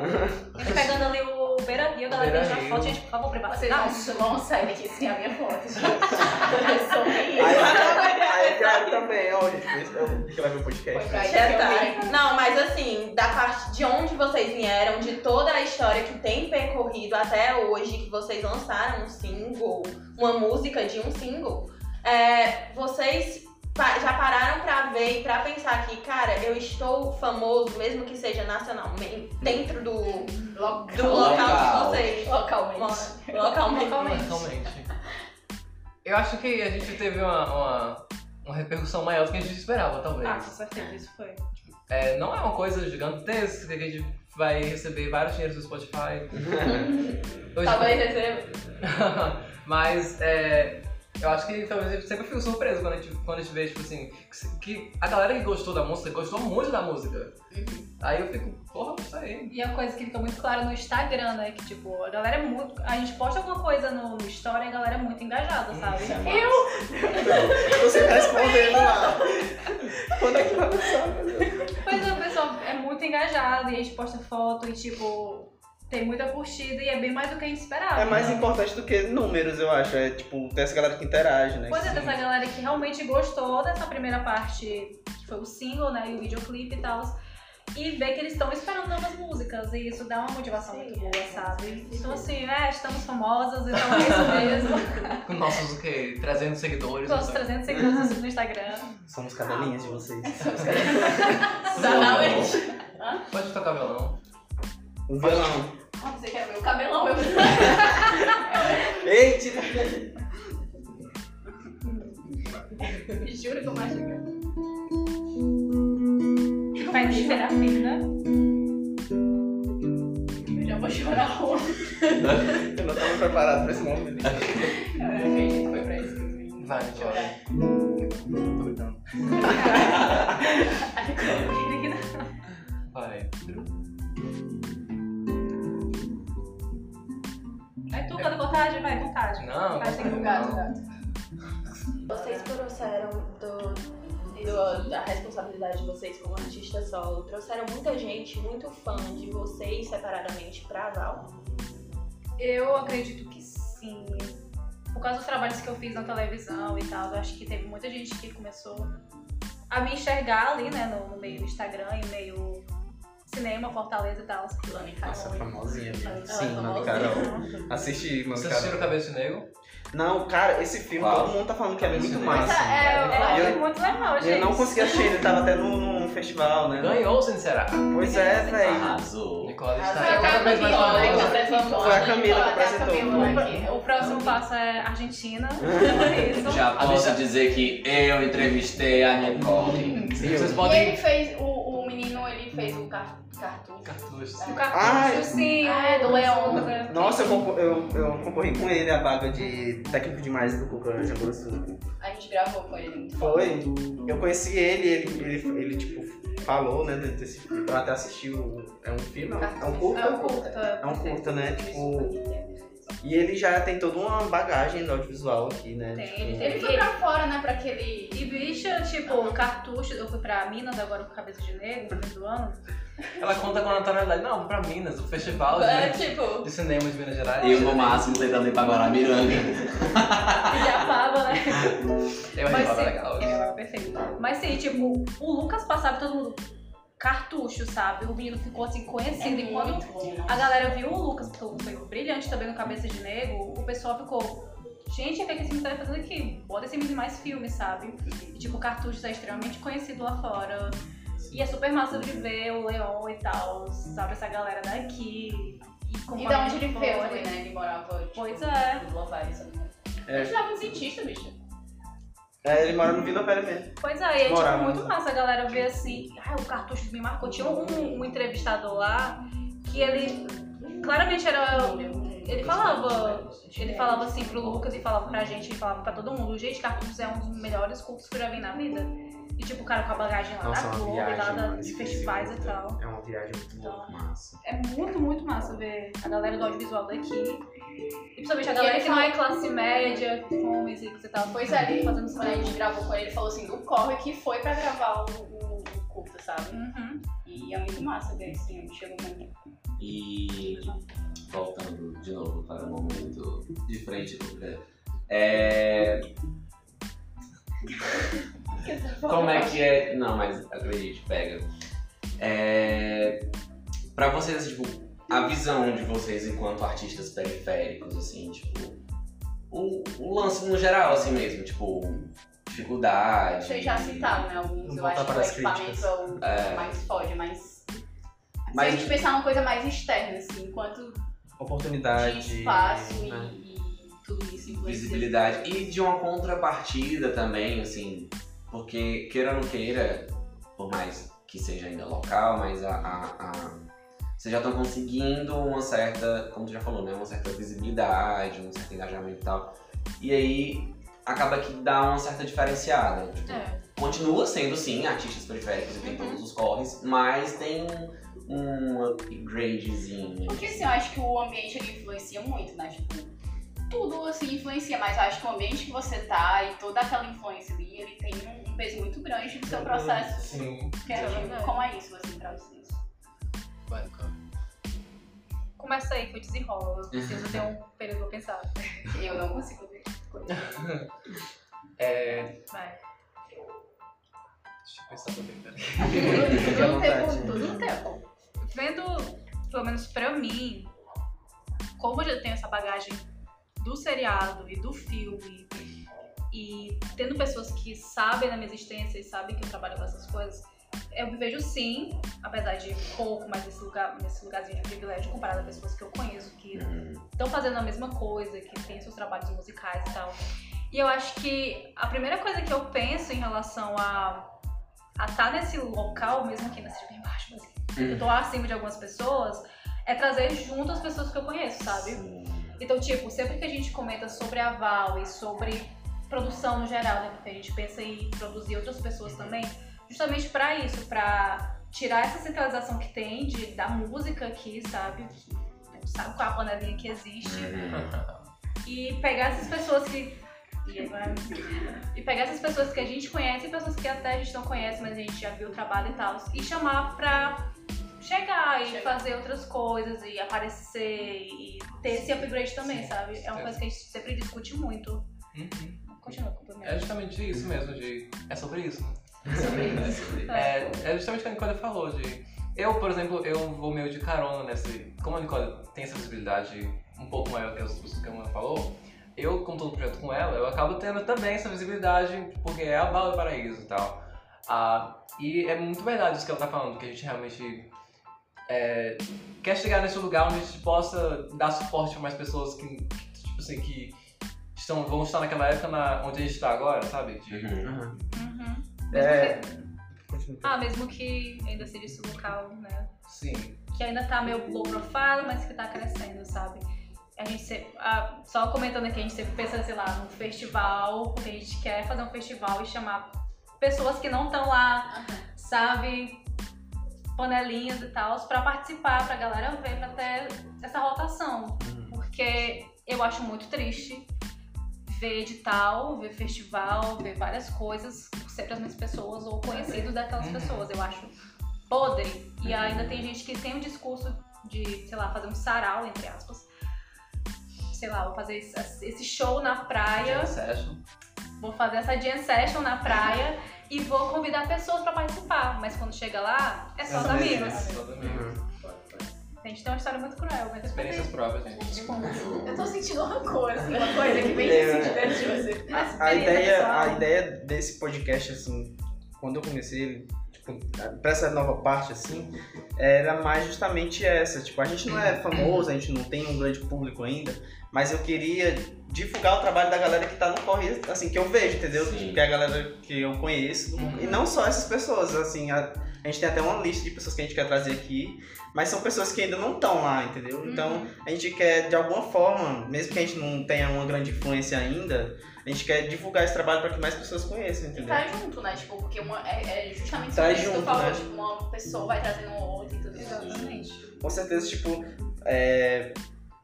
D: a gente pegando ali o Beira Rio, a galera tirar
E: Beira-Rio.
D: foto, gente, por favor,
C: Vocês
D: privacidade.
C: vão, vão sair daqui sem a minha foto, gente. Eu sou
B: Aí,
C: meio.
B: aí, cara, também, ó, gente, eu que vai ver o podcast.
F: Já tá. Não, mas assim, da parte de onde vocês vieram, de toda a história que tem percorrido até hoje, que vocês lançaram um single, uma música de um single, é, vocês já pararam pra ver e pra pensar que, cara, eu estou famoso, mesmo que seja nacionalmente, dentro do, do
C: Local.
F: local de vocês.
C: Localmente.
F: Localmente.
D: Localmente.
E: Eu acho que a gente teve uma, uma, uma repercussão maior do que a gente esperava, talvez.
D: Ah, com certeza, isso foi.
E: É, não é uma coisa gigantesca que a gente vai receber vários dinheiros do Spotify. Hoje-
F: Talvez receba.
E: Mas é, eu acho que talvez a gente sempre fico surpreso quando a gente, quando a gente vê, tipo assim, que, que a galera que gostou da música gostou muito da música. Aí eu fico, porra, isso aí.
D: E a coisa que fica muito clara no Instagram, né? Que tipo, a galera é muito. A gente posta alguma coisa no, no story e a galera é muito engajada, sabe?
A: É massa.
D: Eu?
B: Você tá respondendo lá. Quando é que vai lançar, meu Deus?
D: Pois é, o pessoal é muito engajado e a gente posta foto e tipo. Tem muita curtida e é bem mais do que a gente esperava.
B: É mais
D: né?
B: importante do que números, eu acho. É tipo, ter essa galera que interage, né?
D: Pois é, dessa galera que realmente gostou dessa primeira parte, que foi o single, né? E o videoclipe e tal. E ver que eles estão esperando novas músicas. E isso dá uma motivação muito boa, sabe? Então assim, é, estamos famosas, então é isso mesmo.
E: Com nossos, o quê? 300 seguidores.
D: Nossos
E: então.
D: 300 seguidores no Instagram.
B: Somos cadelinhas de vocês.
F: Exatamente.
E: Pode tocar violão.
B: Violão.
C: Ah, você quer ver o cabelão? Eu...
B: Ei, tira.
C: Juro que eu machuquei.
D: Vai descer a fina.
C: Eu já vou chorar hoje.
B: Eu não tava preparado pra esse momento.
C: Eu acredito que foi pra isso que eu vim.
E: Vai, chora.
C: Chorar.
E: Tô brincando. Vai.
D: Vai tu, cada vontade, vai, vontade.
E: Não,
D: Vai.
F: Vocês trouxeram do, do- da responsabilidade de vocês como artista solo, trouxeram muita gente, muito fã de vocês separadamente pra Val.
D: Eu acredito que sim. Por causa dos trabalhos que eu fiz na televisão e tal, eu acho que teve muita gente que começou a me enxergar ali, né, no, no meio Instagram e meio cinema, Fortaleza e tal.
C: Lani
B: Nossa,
C: Carol.
B: famosinha.
C: Ela é
B: Sim, Mano
C: famosinha.
B: Carol. Assisti, Mano
E: Vocês assistiram. Cabeça de Negro?
B: Não, cara, esse filme
A: Qual?
B: todo mundo tá falando que é muito
E: Mas
B: massa.
D: É, é,
B: Eu-
D: muito legal, gente.
B: Eu não consegui assistir, ele tava até num, festival, né?
E: Ganhou, sincerá.
B: Pois é, velho.
A: Arrasou.
E: Nicole está
C: a
E: cada vez mais
C: Camila, que
E: famosa.
C: apresentou.
B: Foi a Camila que apresentou.
D: O próximo passo é Argentina.
A: Já
E: A
A: posso dizer que eu entrevistei a Nicole.
E: Vocês
C: E ele
E: podem.
C: fez, o, menino, ele fez o car cartoon.
E: Cartuchos.
D: O cartucho,
B: Ai.
D: sim.
C: Ah, é, do Leão.
B: Nossa, eu, eu, eu concorri com ele a vaga de técnico demais do Cuca Janguru
C: A gente gravou com ele. muito
B: Foi.
C: bom.
B: Eu conheci ele, ele, ele, ele tipo, falou, né, desse filme. Eu até assisti o. É um filme? É um curta?
D: É um curta.
B: É um curta, né? Tipo. E ele já tem toda uma bagagem do audiovisual aqui, né?
D: Tem,
B: tipo,
D: ele tem-
C: Ele foi pra fora, né, pra aquele...
D: E bicha, tipo, cartucho, eu fui pra Minas agora com Cabeça de Negro, no começo do ano.
E: Ela conta com a naturalidade. Não, pra Minas, o festival
C: É,
E: de,
C: tipo...
E: de cinema de Minas Gerais.
A: Eu, no máximo, tentando ir pra Guaramiranga.
D: E já fala, né?
E: Eu
D: Mas sim,
E: legal.
D: ele é perfeito. Mas sim, tipo, o Lucas passava todo mundo cartucho, sabe? O menino ficou assim
C: É
D: conhecido. e quando
C: bom.
D: a galera viu o Lucas, porque o Lucas foi brilhante também no Cabeça de Negro, o pessoal ficou. Gente, o que, é que esse menino tá fazendo aqui? Bota esse menino mais filmes, sabe? E, tipo, o Cartuchos é extremamente conhecido lá fora. E é super massa de ver o Leon e tal, sabe? Essa galera daqui. E, com
C: E da onde ele veio né? Ele morava, tipo,
D: Pois é.
C: no Lovares, sabe?
B: É.
C: Ele estudava um cientista, bicho.
B: É, ele mora no Vila Velha mesmo.
D: Pois é, e é tipo,
B: Morava.
D: muito massa a galera ver assim, ah, o Cartuchos me marcou. Tinha um, um entrevistador lá que ele claramente era. Ele falava. Ele falava assim pro Lucas e falava pra gente e falava pra todo mundo, gente, Cartuchos é um dos melhores cursos que eu já vi na vida. E tipo, o cara com a bagagem lá
B: Nossa,
D: da
B: é
D: Globo, e lá da, de festivais e
B: filme.
D: tal.
B: É uma viagem muito boa.
A: Massa.
D: É muito, muito massa ver a galera do audiovisual daqui. E principalmente a galera que não é classe média, com e tal.
C: Pois é, ele,
D: fazendo
C: quando a gente gravou com ele, ele falou assim, do corre que foi pra gravar o, o, o curta, sabe?
D: Uhum.
C: E é muito massa ver esse filme, chegou muito.
A: E voltando de novo para o momento de frente do. É... Como é que é. Não, mas acredite, pega. É... Pra vocês, tipo, a visão de vocês enquanto artistas periféricos, assim, tipo. O, o lance no geral, assim mesmo, tipo, dificuldade.
C: Vocês já citaram, né? Alguns, eu acho que
B: para
C: o
B: as
C: equipamento
B: críticas.
C: é o
A: É.
C: mais forte, mas...
A: Mas-
C: Se a gente pensar numa coisa mais externa, assim, enquanto
B: Oportunidade.
C: de espaço
B: né?
C: e, e tudo isso
A: visibilidade e de uma contrapartida também, assim, porque queira ou não queira, por mais que seja ainda local, mas a, a, a- vocês já estão conseguindo uma certa, como tu já falou, né, uma certa visibilidade, um certo engajamento e tal. E aí acaba que dá uma certa diferenciada. Tipo,
D: É.
A: Continua sendo sim artistas periféricos e tem
C: Uhum.
A: todos os corres, mas tem um upgradezinho.
C: Porque assim, eu acho que o ambiente ele influencia muito, né? Tipo, tudo assim influencia, mas eu acho que o ambiente que você tá e toda aquela influência ali, ele tem um, um peso muito grande no seu processo
E: Sim.
C: criativo.
D: verdade.
C: Como é isso, assim, pra vocês?
E: Vai, cara.
D: Começa aí, que eu desenrolo. Eu preciso ter um período pra pensar.
C: Eu não consigo ver.
E: É.
D: Vai.
E: Deixa eu pensar também, peraí.
C: No tempo,
B: vontade.
C: tudo no tempo.
D: Vendo, pelo menos pra mim, como eu já tenho essa bagagem do seriado e do filme, e tendo pessoas que sabem da minha existência e sabem que eu trabalho com essas coisas, eu me vejo sim, apesar de pouco, mas nesse, lugar, nesse lugarzinho de privilégio comparado a pessoas que eu conheço que
A: Uhum.
D: estão fazendo a mesma coisa, que têm seus trabalhos musicais e tal. E eu acho que a primeira coisa que eu penso em relação a a estar nesse local, mesmo aqui nesse bem baixo, mas eu tô acima de algumas pessoas, é trazer junto as pessoas que eu conheço, sabe?
A: Sim.
D: Então, tipo, sempre que a gente comenta sobre a Val e sobre produção no geral, né? Porque a gente pensa em produzir outras pessoas também, justamente pra isso, pra tirar essa centralização que tem de, da música aqui, sabe? A gente sabe qual a panelinha que existe
A: Uhum.
D: e pegar essas pessoas que. E agora- e pegar essas pessoas que a gente conhece e pessoas que até a gente não conhece, mas a gente já viu o trabalho e tal, e chamar pra chegar e
C: Chegar.
D: fazer outras coisas e aparecer e ter esse upgrade também, sabe? É uma coisa que a gente sempre discute muito.
E: Uhum.
D: Continua com o primeiro.
E: É justamente isso mesmo, de. É sobre isso, né?
C: Sobre isso.
E: É, é justamente o que a Nicole falou, de Eu, por exemplo, eu vou meio de carona nesse. Como a Nicole tem essa visibilidade um pouco maior que as pessoas que a Amanda falou, eu, com todo o projeto com ela, eu acabo tendo também essa visibilidade, porque é a Bala do Paraíso e tal. Ah, e é muito verdade isso que ela tá falando, que a gente realmente é, quer chegar nesse lugar onde a gente possa dar suporte para mais pessoas que, que, tipo assim, que estão, vão estar naquela época na, onde a gente está agora, sabe? De-
A: Uhum.
D: Uhum. Mesmo
B: É.
D: que- Ah, mesmo que ainda seja esse local, né?
E: Sim.
D: que ainda tá meio low profile, mas que tá crescendo, sabe? A gente sempre, ah, só comentando aqui, a gente sempre pensa, sei lá, num festival, porque a gente quer fazer um festival e chamar pessoas que não estão lá, sabe? Panelinhas e tal, pra participar, pra galera ver, pra ter essa rotação. Porque eu acho muito triste ver edital, ver festival, ver várias coisas, sempre as mesmas pessoas ou conhecidos daquelas
E: Uhum.
D: pessoas. Eu acho podre. E ainda tem gente que tem um discurso de, sei lá, fazer um sarau, entre aspas. Sei lá, vou fazer esse esse show na praia,
E: Jam Session.
D: vou fazer essa jam session na praia e vou convidar pessoas pra participar. Mas quando chega lá, é só os amigos.
E: Só os amigos.
D: A gente tem uma história muito cruel, mas
E: Experiências próprias, gente.
C: Eu tô sentindo rancor, assim, uma coisa que vem se sentir dentro de você.
B: A ideia,
D: pessoal.
B: a ideia desse podcast, assim, quando eu comecei ele, tipo, pra essa nova parte, assim, era mais justamente essa. Tipo, a gente não é famoso, a gente não tem um grande público ainda, mas eu queria divulgar o trabalho da galera que tá no corre, assim, que eu vejo, entendeu?
A: Sim.
B: Que é a galera que eu conheço. E não só essas pessoas, assim, a, a gente tem até uma lista de pessoas que a gente quer trazer aqui, mas são pessoas que ainda não estão lá, entendeu? Então, a gente quer, de alguma forma, mesmo que a gente não tenha uma grande influência ainda, a gente quer divulgar esse trabalho para que mais pessoas conheçam,
C: E
B: entendeu?
C: tá junto, né? Tipo, porque uma, é, é justamente
B: Tá
C: isso que tu
B: junto,
C: falou.
B: né?
C: Tipo, uma pessoa vai trazendo outra e tudo isso.
D: Exatamente.
B: Com certeza, tipo, é,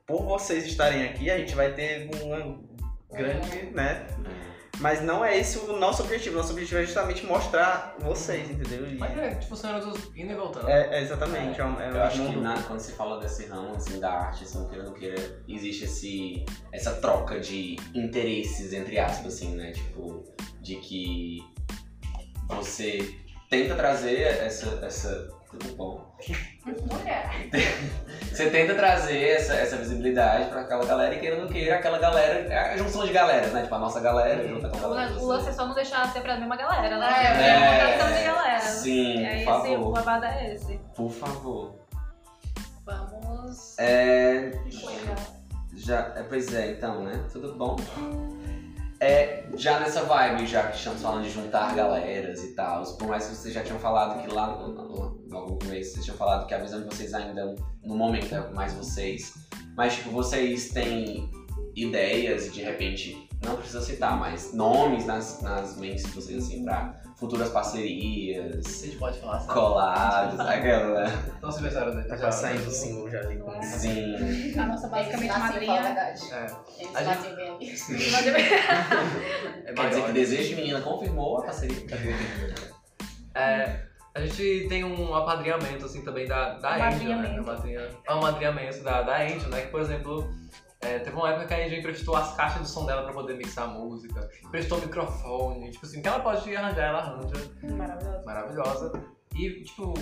B: por vocês estarem aqui, a gente vai ter uma grande, né? Mas não é esse o nosso objetivo. Nosso objetivo é justamente mostrar vocês, entendeu? E-
E: Mas é, tipo, anos indo e voltando.
B: é, é exatamente. É, um- é
A: Eu acho
B: um
A: que
B: mundo-
A: na- quando se fala desse ramo assim, da arte, assim, queira ou não queira, existe esse, essa troca de interesses, entre aspas, assim, né? Tipo, de que você tenta trazer essa. essa tudo bom?
C: Mulher.
A: Você tenta trazer essa, essa visibilidade pra aquela galera e queira ou não queira, aquela galera. É a junção de galeras, né? Tipo, a nossa galera junta com a
D: O,
A: galera.
D: o lance é só não deixar sempre a mesma galera, né?
C: É,
A: é.
D: rotação de galera.
A: Sim,
D: e aí
A: por
D: esse, o
A: favor.
D: babado é esse.
A: Por favor.
D: Vamos.
A: É. Já, é, pois é, então, né? Tudo bom? É, já nessa vibe, já que estamos falando de juntar galeras e tal, por mais que vocês já tinham falado que lá no, no, no começo, vocês tinham falado que a visão de vocês ainda, no momento, é mais vocês. Mas, tipo, vocês têm ideias e de repente, não precisa citar, mas nomes nas, nas mentes de vocês, assim, pra futuras
E: A
A: parcerias,
E: gente pode falar, sabe?
A: colados, aquela.
E: Se pensaram dele.
B: Tá já saindo o single já ali com
A: Sim.
D: A nossa basicamente
C: Eles nascem, fala a
D: madrinha.
C: verdade.
E: É,
C: Eles
E: A gente-
C: bem ali.
E: é
A: Quer dizer que. Desejo de Menina confirmou a parceria.
E: É, a gente tem um apadrinhamento, assim, também da, da Angel, né?
D: Amadrinhamento.
E: Um um amadrinhamento da, da Angel, né? Que, por exemplo, é, teve uma época que a Angel emprestou as caixas de som dela pra poder mixar a música, emprestou o microfone, tipo assim, que ela pode arranjar, ela arranja.
D: Maravilhoso.
E: Maravilhosa. E, tipo,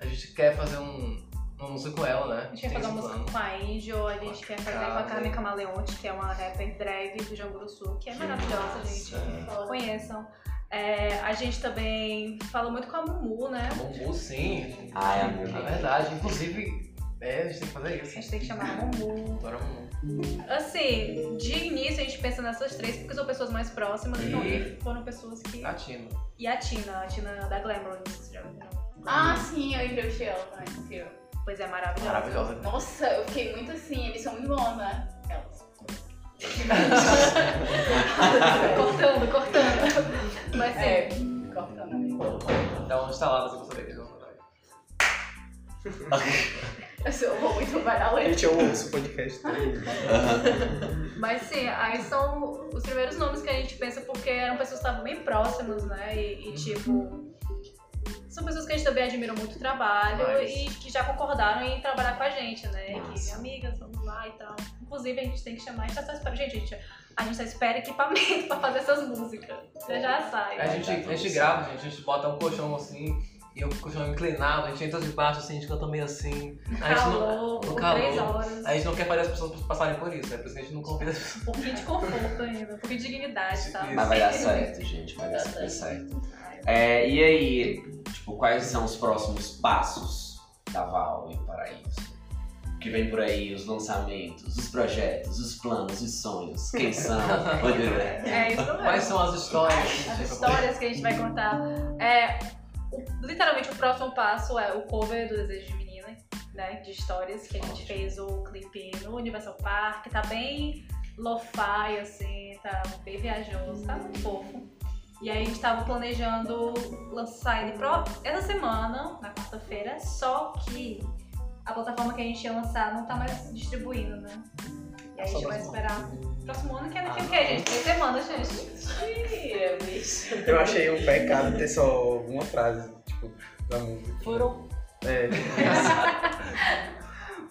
E: a gente quer fazer um, uma música com ela, né?
D: A gente quer fazer uma música
E: plano.
D: com a Angel, a gente quer fazer com a. Carmen Camaleonte, que é uma rapper drag do Janguru Sul, que é maravilhosa, gente. Conheçam. É, a gente também fala muito com a Mumu, né?
E: Bambu, sim.
A: Ai, amor.
E: É verdade. Inclusive, é, a gente tem que fazer
D: A
E: isso.
D: gente tem que chamar a Mumu.
E: Adoro Bambu.
D: Assim, de início a gente pensa nessas três porque são pessoas mais próximas então, e foram pessoas que.
E: Latino.
D: E a Tina, a Tina da Glamour, vocês já viram?
C: Ah, sim, eu entrevistei ela também.
D: Pois é, maravilhosa.
E: Maravilhosa.
C: Nossa, eu fiquei muito assim, eles são muito bons, né? Elas.
D: cortando, cortando. Mas sim.
C: É, cortando ali.
E: Dá uma instalada se você ver que eles vão
C: Eu vou muito varar leite.
B: Gente, eu ouço o podcast todo.
D: Mas sim, aí são os primeiros nomes que a gente pensa porque eram pessoas que estavam bem próximas, né? E, e, tipo. São pessoas que a gente também admira muito o trabalho
E: Mas-
D: e que já concordaram em trabalhar com a gente, né? Que
A: Massa.
D: amigas, vamos lá e tal. Inclusive a gente tem que chamar, a gente só espera. Gente, a gente, a gente só espera equipamento pra fazer essas músicas. Você já sai.
E: A gente, a gente grava, gente, a gente bota um colchão assim E eu continuo inclinado, a gente entra de baixo assim, a gente canta meio assim.
D: No
E: A gente não,
D: calor,
E: no
D: por
E: calor.
D: três horas.
E: a gente não quer fazer as pessoas passarem por isso, é por isso que a gente não convida as pessoas.
D: Um pouquinho de conforto ainda, um pouquinho de dignidade, tá?
A: Mas vai dar certo, gente. Vai dar super certo. É, e aí, tipo, quais são os próximos passos da Val em Paraíso? O que vem por aí, os lançamentos, os projetos, os planos, os sonhos, quem são?
D: É isso mesmo.
E: Quais são as histórias? que a
D: As
E: gente vai
D: histórias que a gente vai contar. É, literalmente, o próximo passo é o cover do Desejo de Menina, né? De histórias, que a gente fez o clipe no Universal Park. Tá bem lo-fi, assim, tá bem viajoso, tá muito fofo. E aí a gente tava planejando lançar ele pro- essa semana, na quarta-feira, só que a plataforma que a gente ia lançar não tá mais distribuindo, né? E aí a gente vai esperar próximo ano, que é daqui a o quê, gente? Três semanas, gente.
B: Eu achei um pecado ter só uma frase, tipo, da música.
D: Foram
B: É,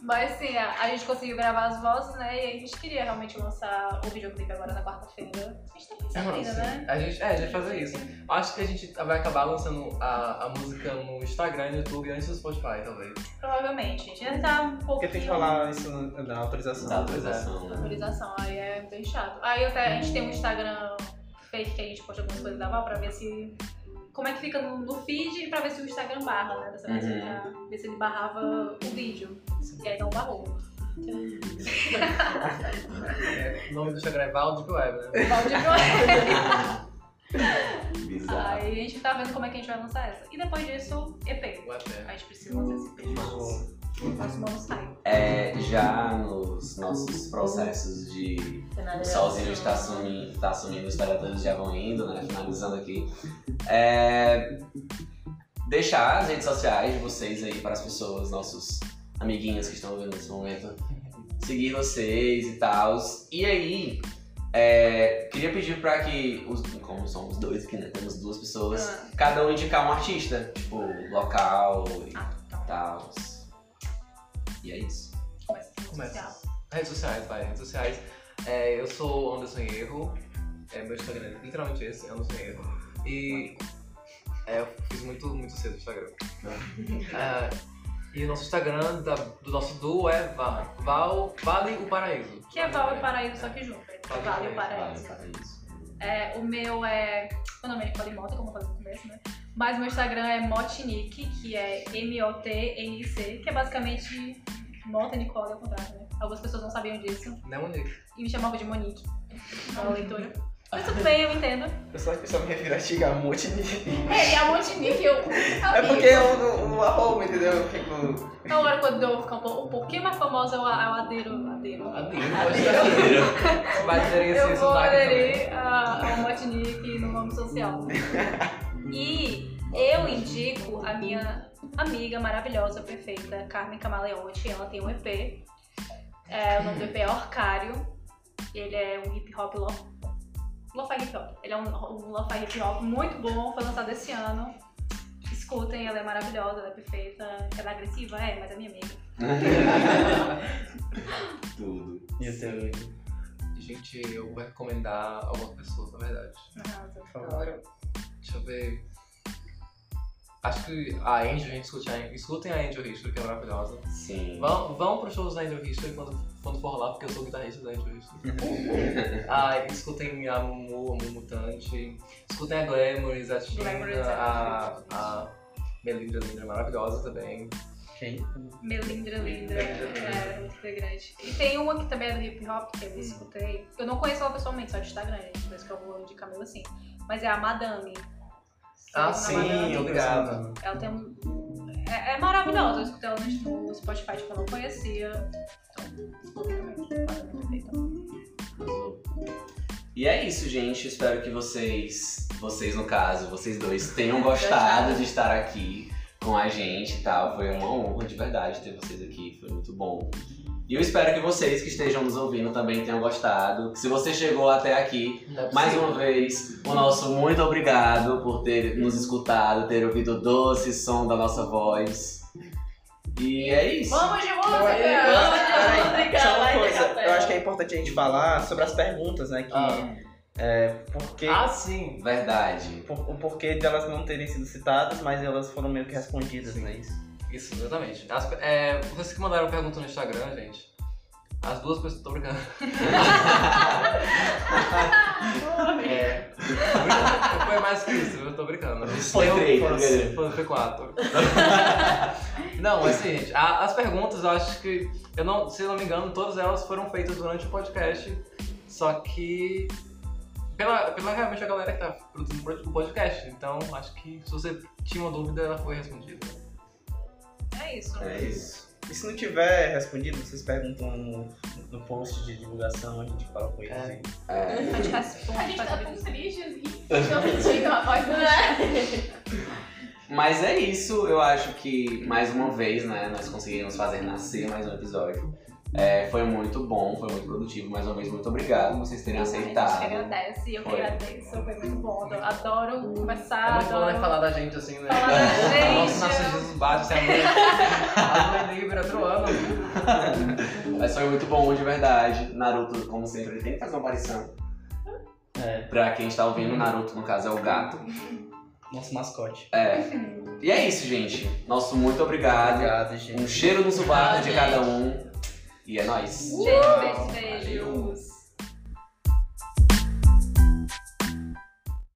D: Mas sim, a, a gente conseguiu gravar as vozes, né? E a gente queria realmente lançar o videoclipe agora na quarta-feira. A gente tá pensando ainda,
E: Sim.
D: né?
E: A gente, é, a gente vai fazer isso. Acho que a gente vai acabar lançando a, a música no Instagram e no YouTube antes do Spotify, talvez.
D: Provavelmente. A gente ainda tá um pouco.
B: porque tem que falar isso na, na autorização.
A: Da autorização, né?
D: Autorização, aí é bem chato. Aí até a gente tem um Instagram fake que a gente posta algumas coisas da Val pra ver se. Como é que fica no, no feed e pra ver se o Instagram barra, né? Dessa vez
A: Uhum.
D: pra ver se ele barrava o vídeo. E aí não barrou.
E: É, o nome do Instagram é Valdir Web, né?
D: Balde
A: Bizarro.
D: Aí a gente tá vendo como é que a gente vai lançar essa. E depois disso, EP.
E: Web,
D: A gente precisa lançar esse EP. Próximo ano sai.
A: É, já nos nossos processos de o solzinho está assumindo, tá assumindo, os pedatores já vão indo, né? Finalizando aqui. É, deixar as redes sociais de vocês aí para as pessoas, nossos amiguinhos que estão ouvindo nesse momento, seguir vocês e tal. E aí, é, queria pedir para que, os, como somos dois aqui, né? Temos duas pessoas,
D: Ah.
A: cada um indicar um artista, tipo, local e
D: Ah, então.
A: tal. E é isso.
D: Começa.
E: Redes sociais, vai, redes sociais. É, eu sou Anderson Erro. É, meu Instagram é literalmente esse, Anderson Erro. E é, eu fiz muito, muito cedo o Instagram. É, e o nosso Instagram da- do nosso duo é Va- Val, Vale o Paraíso.
D: Que é Val e Paraíso, só que junto.
E: Vale
D: Vale
E: e
D: o
A: Vale,
D: Paraíso.
A: paraíso.
D: É, o meu é. O nome é Nicole Mota, como eu falei no começo, né? Mas meu Instagram é Motinic, que é M-O-T-N-I-C, que é basicamente Mota e Nicole ao contrário, né? Algumas pessoas não sabiam disso
E: Não, Monique.
D: e me chamavam de Monique. Uma leitora. Mas tudo bem, eu entendo.
B: Eu só, eu só me refiro a Chigamonte.
C: É, e a Montinique, eu.
B: É porque o, o arroba, entendeu? Eu fico.
D: Na hora quando eu ficar um, pou- um pouquinho mais famosa, eu, eu adero. adero.
E: Adeiro, pode ser. Vai aderir esse
D: Eu vou
E: sotaque também.
D: aderir a- ao Motinique no nome social. E eu indico a minha amiga maravilhosa, perfeita, Carmen Camaleonte. Ela tem um EP. É, o nome do EP é Orcário. Ele é um hip hop lo, lo-fi hip hop. Ele é um, um lo-fi hip hop muito bom, foi lançado esse ano. Escutem, ela é maravilhosa, ela é perfeita. Ela é agressiva, é, mas é minha amiga.
A: Tudo.
B: E o teu?
E: Gente, eu vou recomendar algumas pessoas, na verdade.
D: Arrasa.
F: Adoro.
E: Deixa eu ver. Acho que a Angel, gente, escute a, escutem a Angel History, que é maravilhosa.
A: Sim.
E: Vão, vão pros shows da Angel History quando, quando for lá, porque eu sou guitarrista da Angel History. ah, escutem a Mumu, a Mutante. Escutem a Glamorous, a Tina,
D: Glamorous é
E: a, a Melindra Lindra, maravilhosa também.
B: Quem?
D: Melindra Lindra. É, muito grande. E tem uma que também é do hip hop, que eu escutei. Eu não conheço ela pessoalmente, só de Instagram, gente. Por isso que eu vou indicar meio assim. Mas é a Madame.
E: Ah,
D: na
E: sim, ligado.
D: Ela tem um. É, é maravilhosa. Eu escutei ela no, Spotify, tipo, eu não conhecia. Então.
A: E é isso, gente. Espero que vocês, vocês no caso, vocês dois, tenham gostado de estar aqui com a gente e tal. Foi uma honra de verdade ter vocês aqui, foi muito bom. E eu espero que vocês que estejam nos ouvindo também tenham gostado. Se você chegou até aqui,
E: é
A: mais uma vez, o nosso muito obrigado por ter nos escutado, ter ouvido o doce som da nossa voz. E é isso.
C: Vamos de música!
F: Vamos de música,
B: só uma coisa, eu acho que é importante a gente falar sobre as perguntas, né? Que
E: Ah.
B: É, porque,
E: Ah, sim.
A: Verdade.
B: por- o porquê de elas não terem sido citadas, mas elas foram meio que respondidas, não é isso?
E: Isso, exatamente. As, é, vocês que mandaram pergunta no Instagram, gente. As duas pessoas. Tô brincando. é. Foi mais que isso, eu tô brincando.
A: Foi três.
E: Foi, foi quatro. não, mas assim, gente, a- as perguntas eu acho que. Eu não, se eu não me engano, todas elas foram feitas durante o podcast. Só que. Pela, pela realmente a galera que tá produzindo o podcast. Então, acho que se você tinha uma dúvida, ela foi respondida.
D: É isso.
A: É isso.
B: E se não tiver respondido, vocês perguntam no, no post de divulgação, a gente fala com eles.
E: É.
B: aí.
A: É.
D: A gente responde,
C: A gente tá
D: a vida.
C: tristes e estão sentindo uma voz
A: Mas é isso, eu acho que mais uma vez, né, nós conseguimos fazer nascer mais um episódio. É, foi muito bom, foi muito produtivo. Mais uma vez, muito obrigado por vocês terem
D: A gente
A: aceitado.
D: agradece, eu que agradeço, foi muito bom. Adoro
E: É
D: conversar,
E: muito bom né,
D: adoro
E: falar da gente assim, né?
D: falar da
E: Nosso
D: gente.
E: narcisismo bate, assim, a mãe, a mãe livre outro ano.
A: Mas foi muito bom, de verdade. Naruto, como sempre, ele tem que fazer uma aparição.
B: É,
A: Pra quem está ouvindo, Naruto, no caso, é o gato.
B: nosso mascote.
A: É. E é isso, gente. Nosso muito obrigado.
B: Obrigado, gente.
A: Um cheiro no sovaco de cada um. E é nóis.
D: Beijo, beijo, beijos.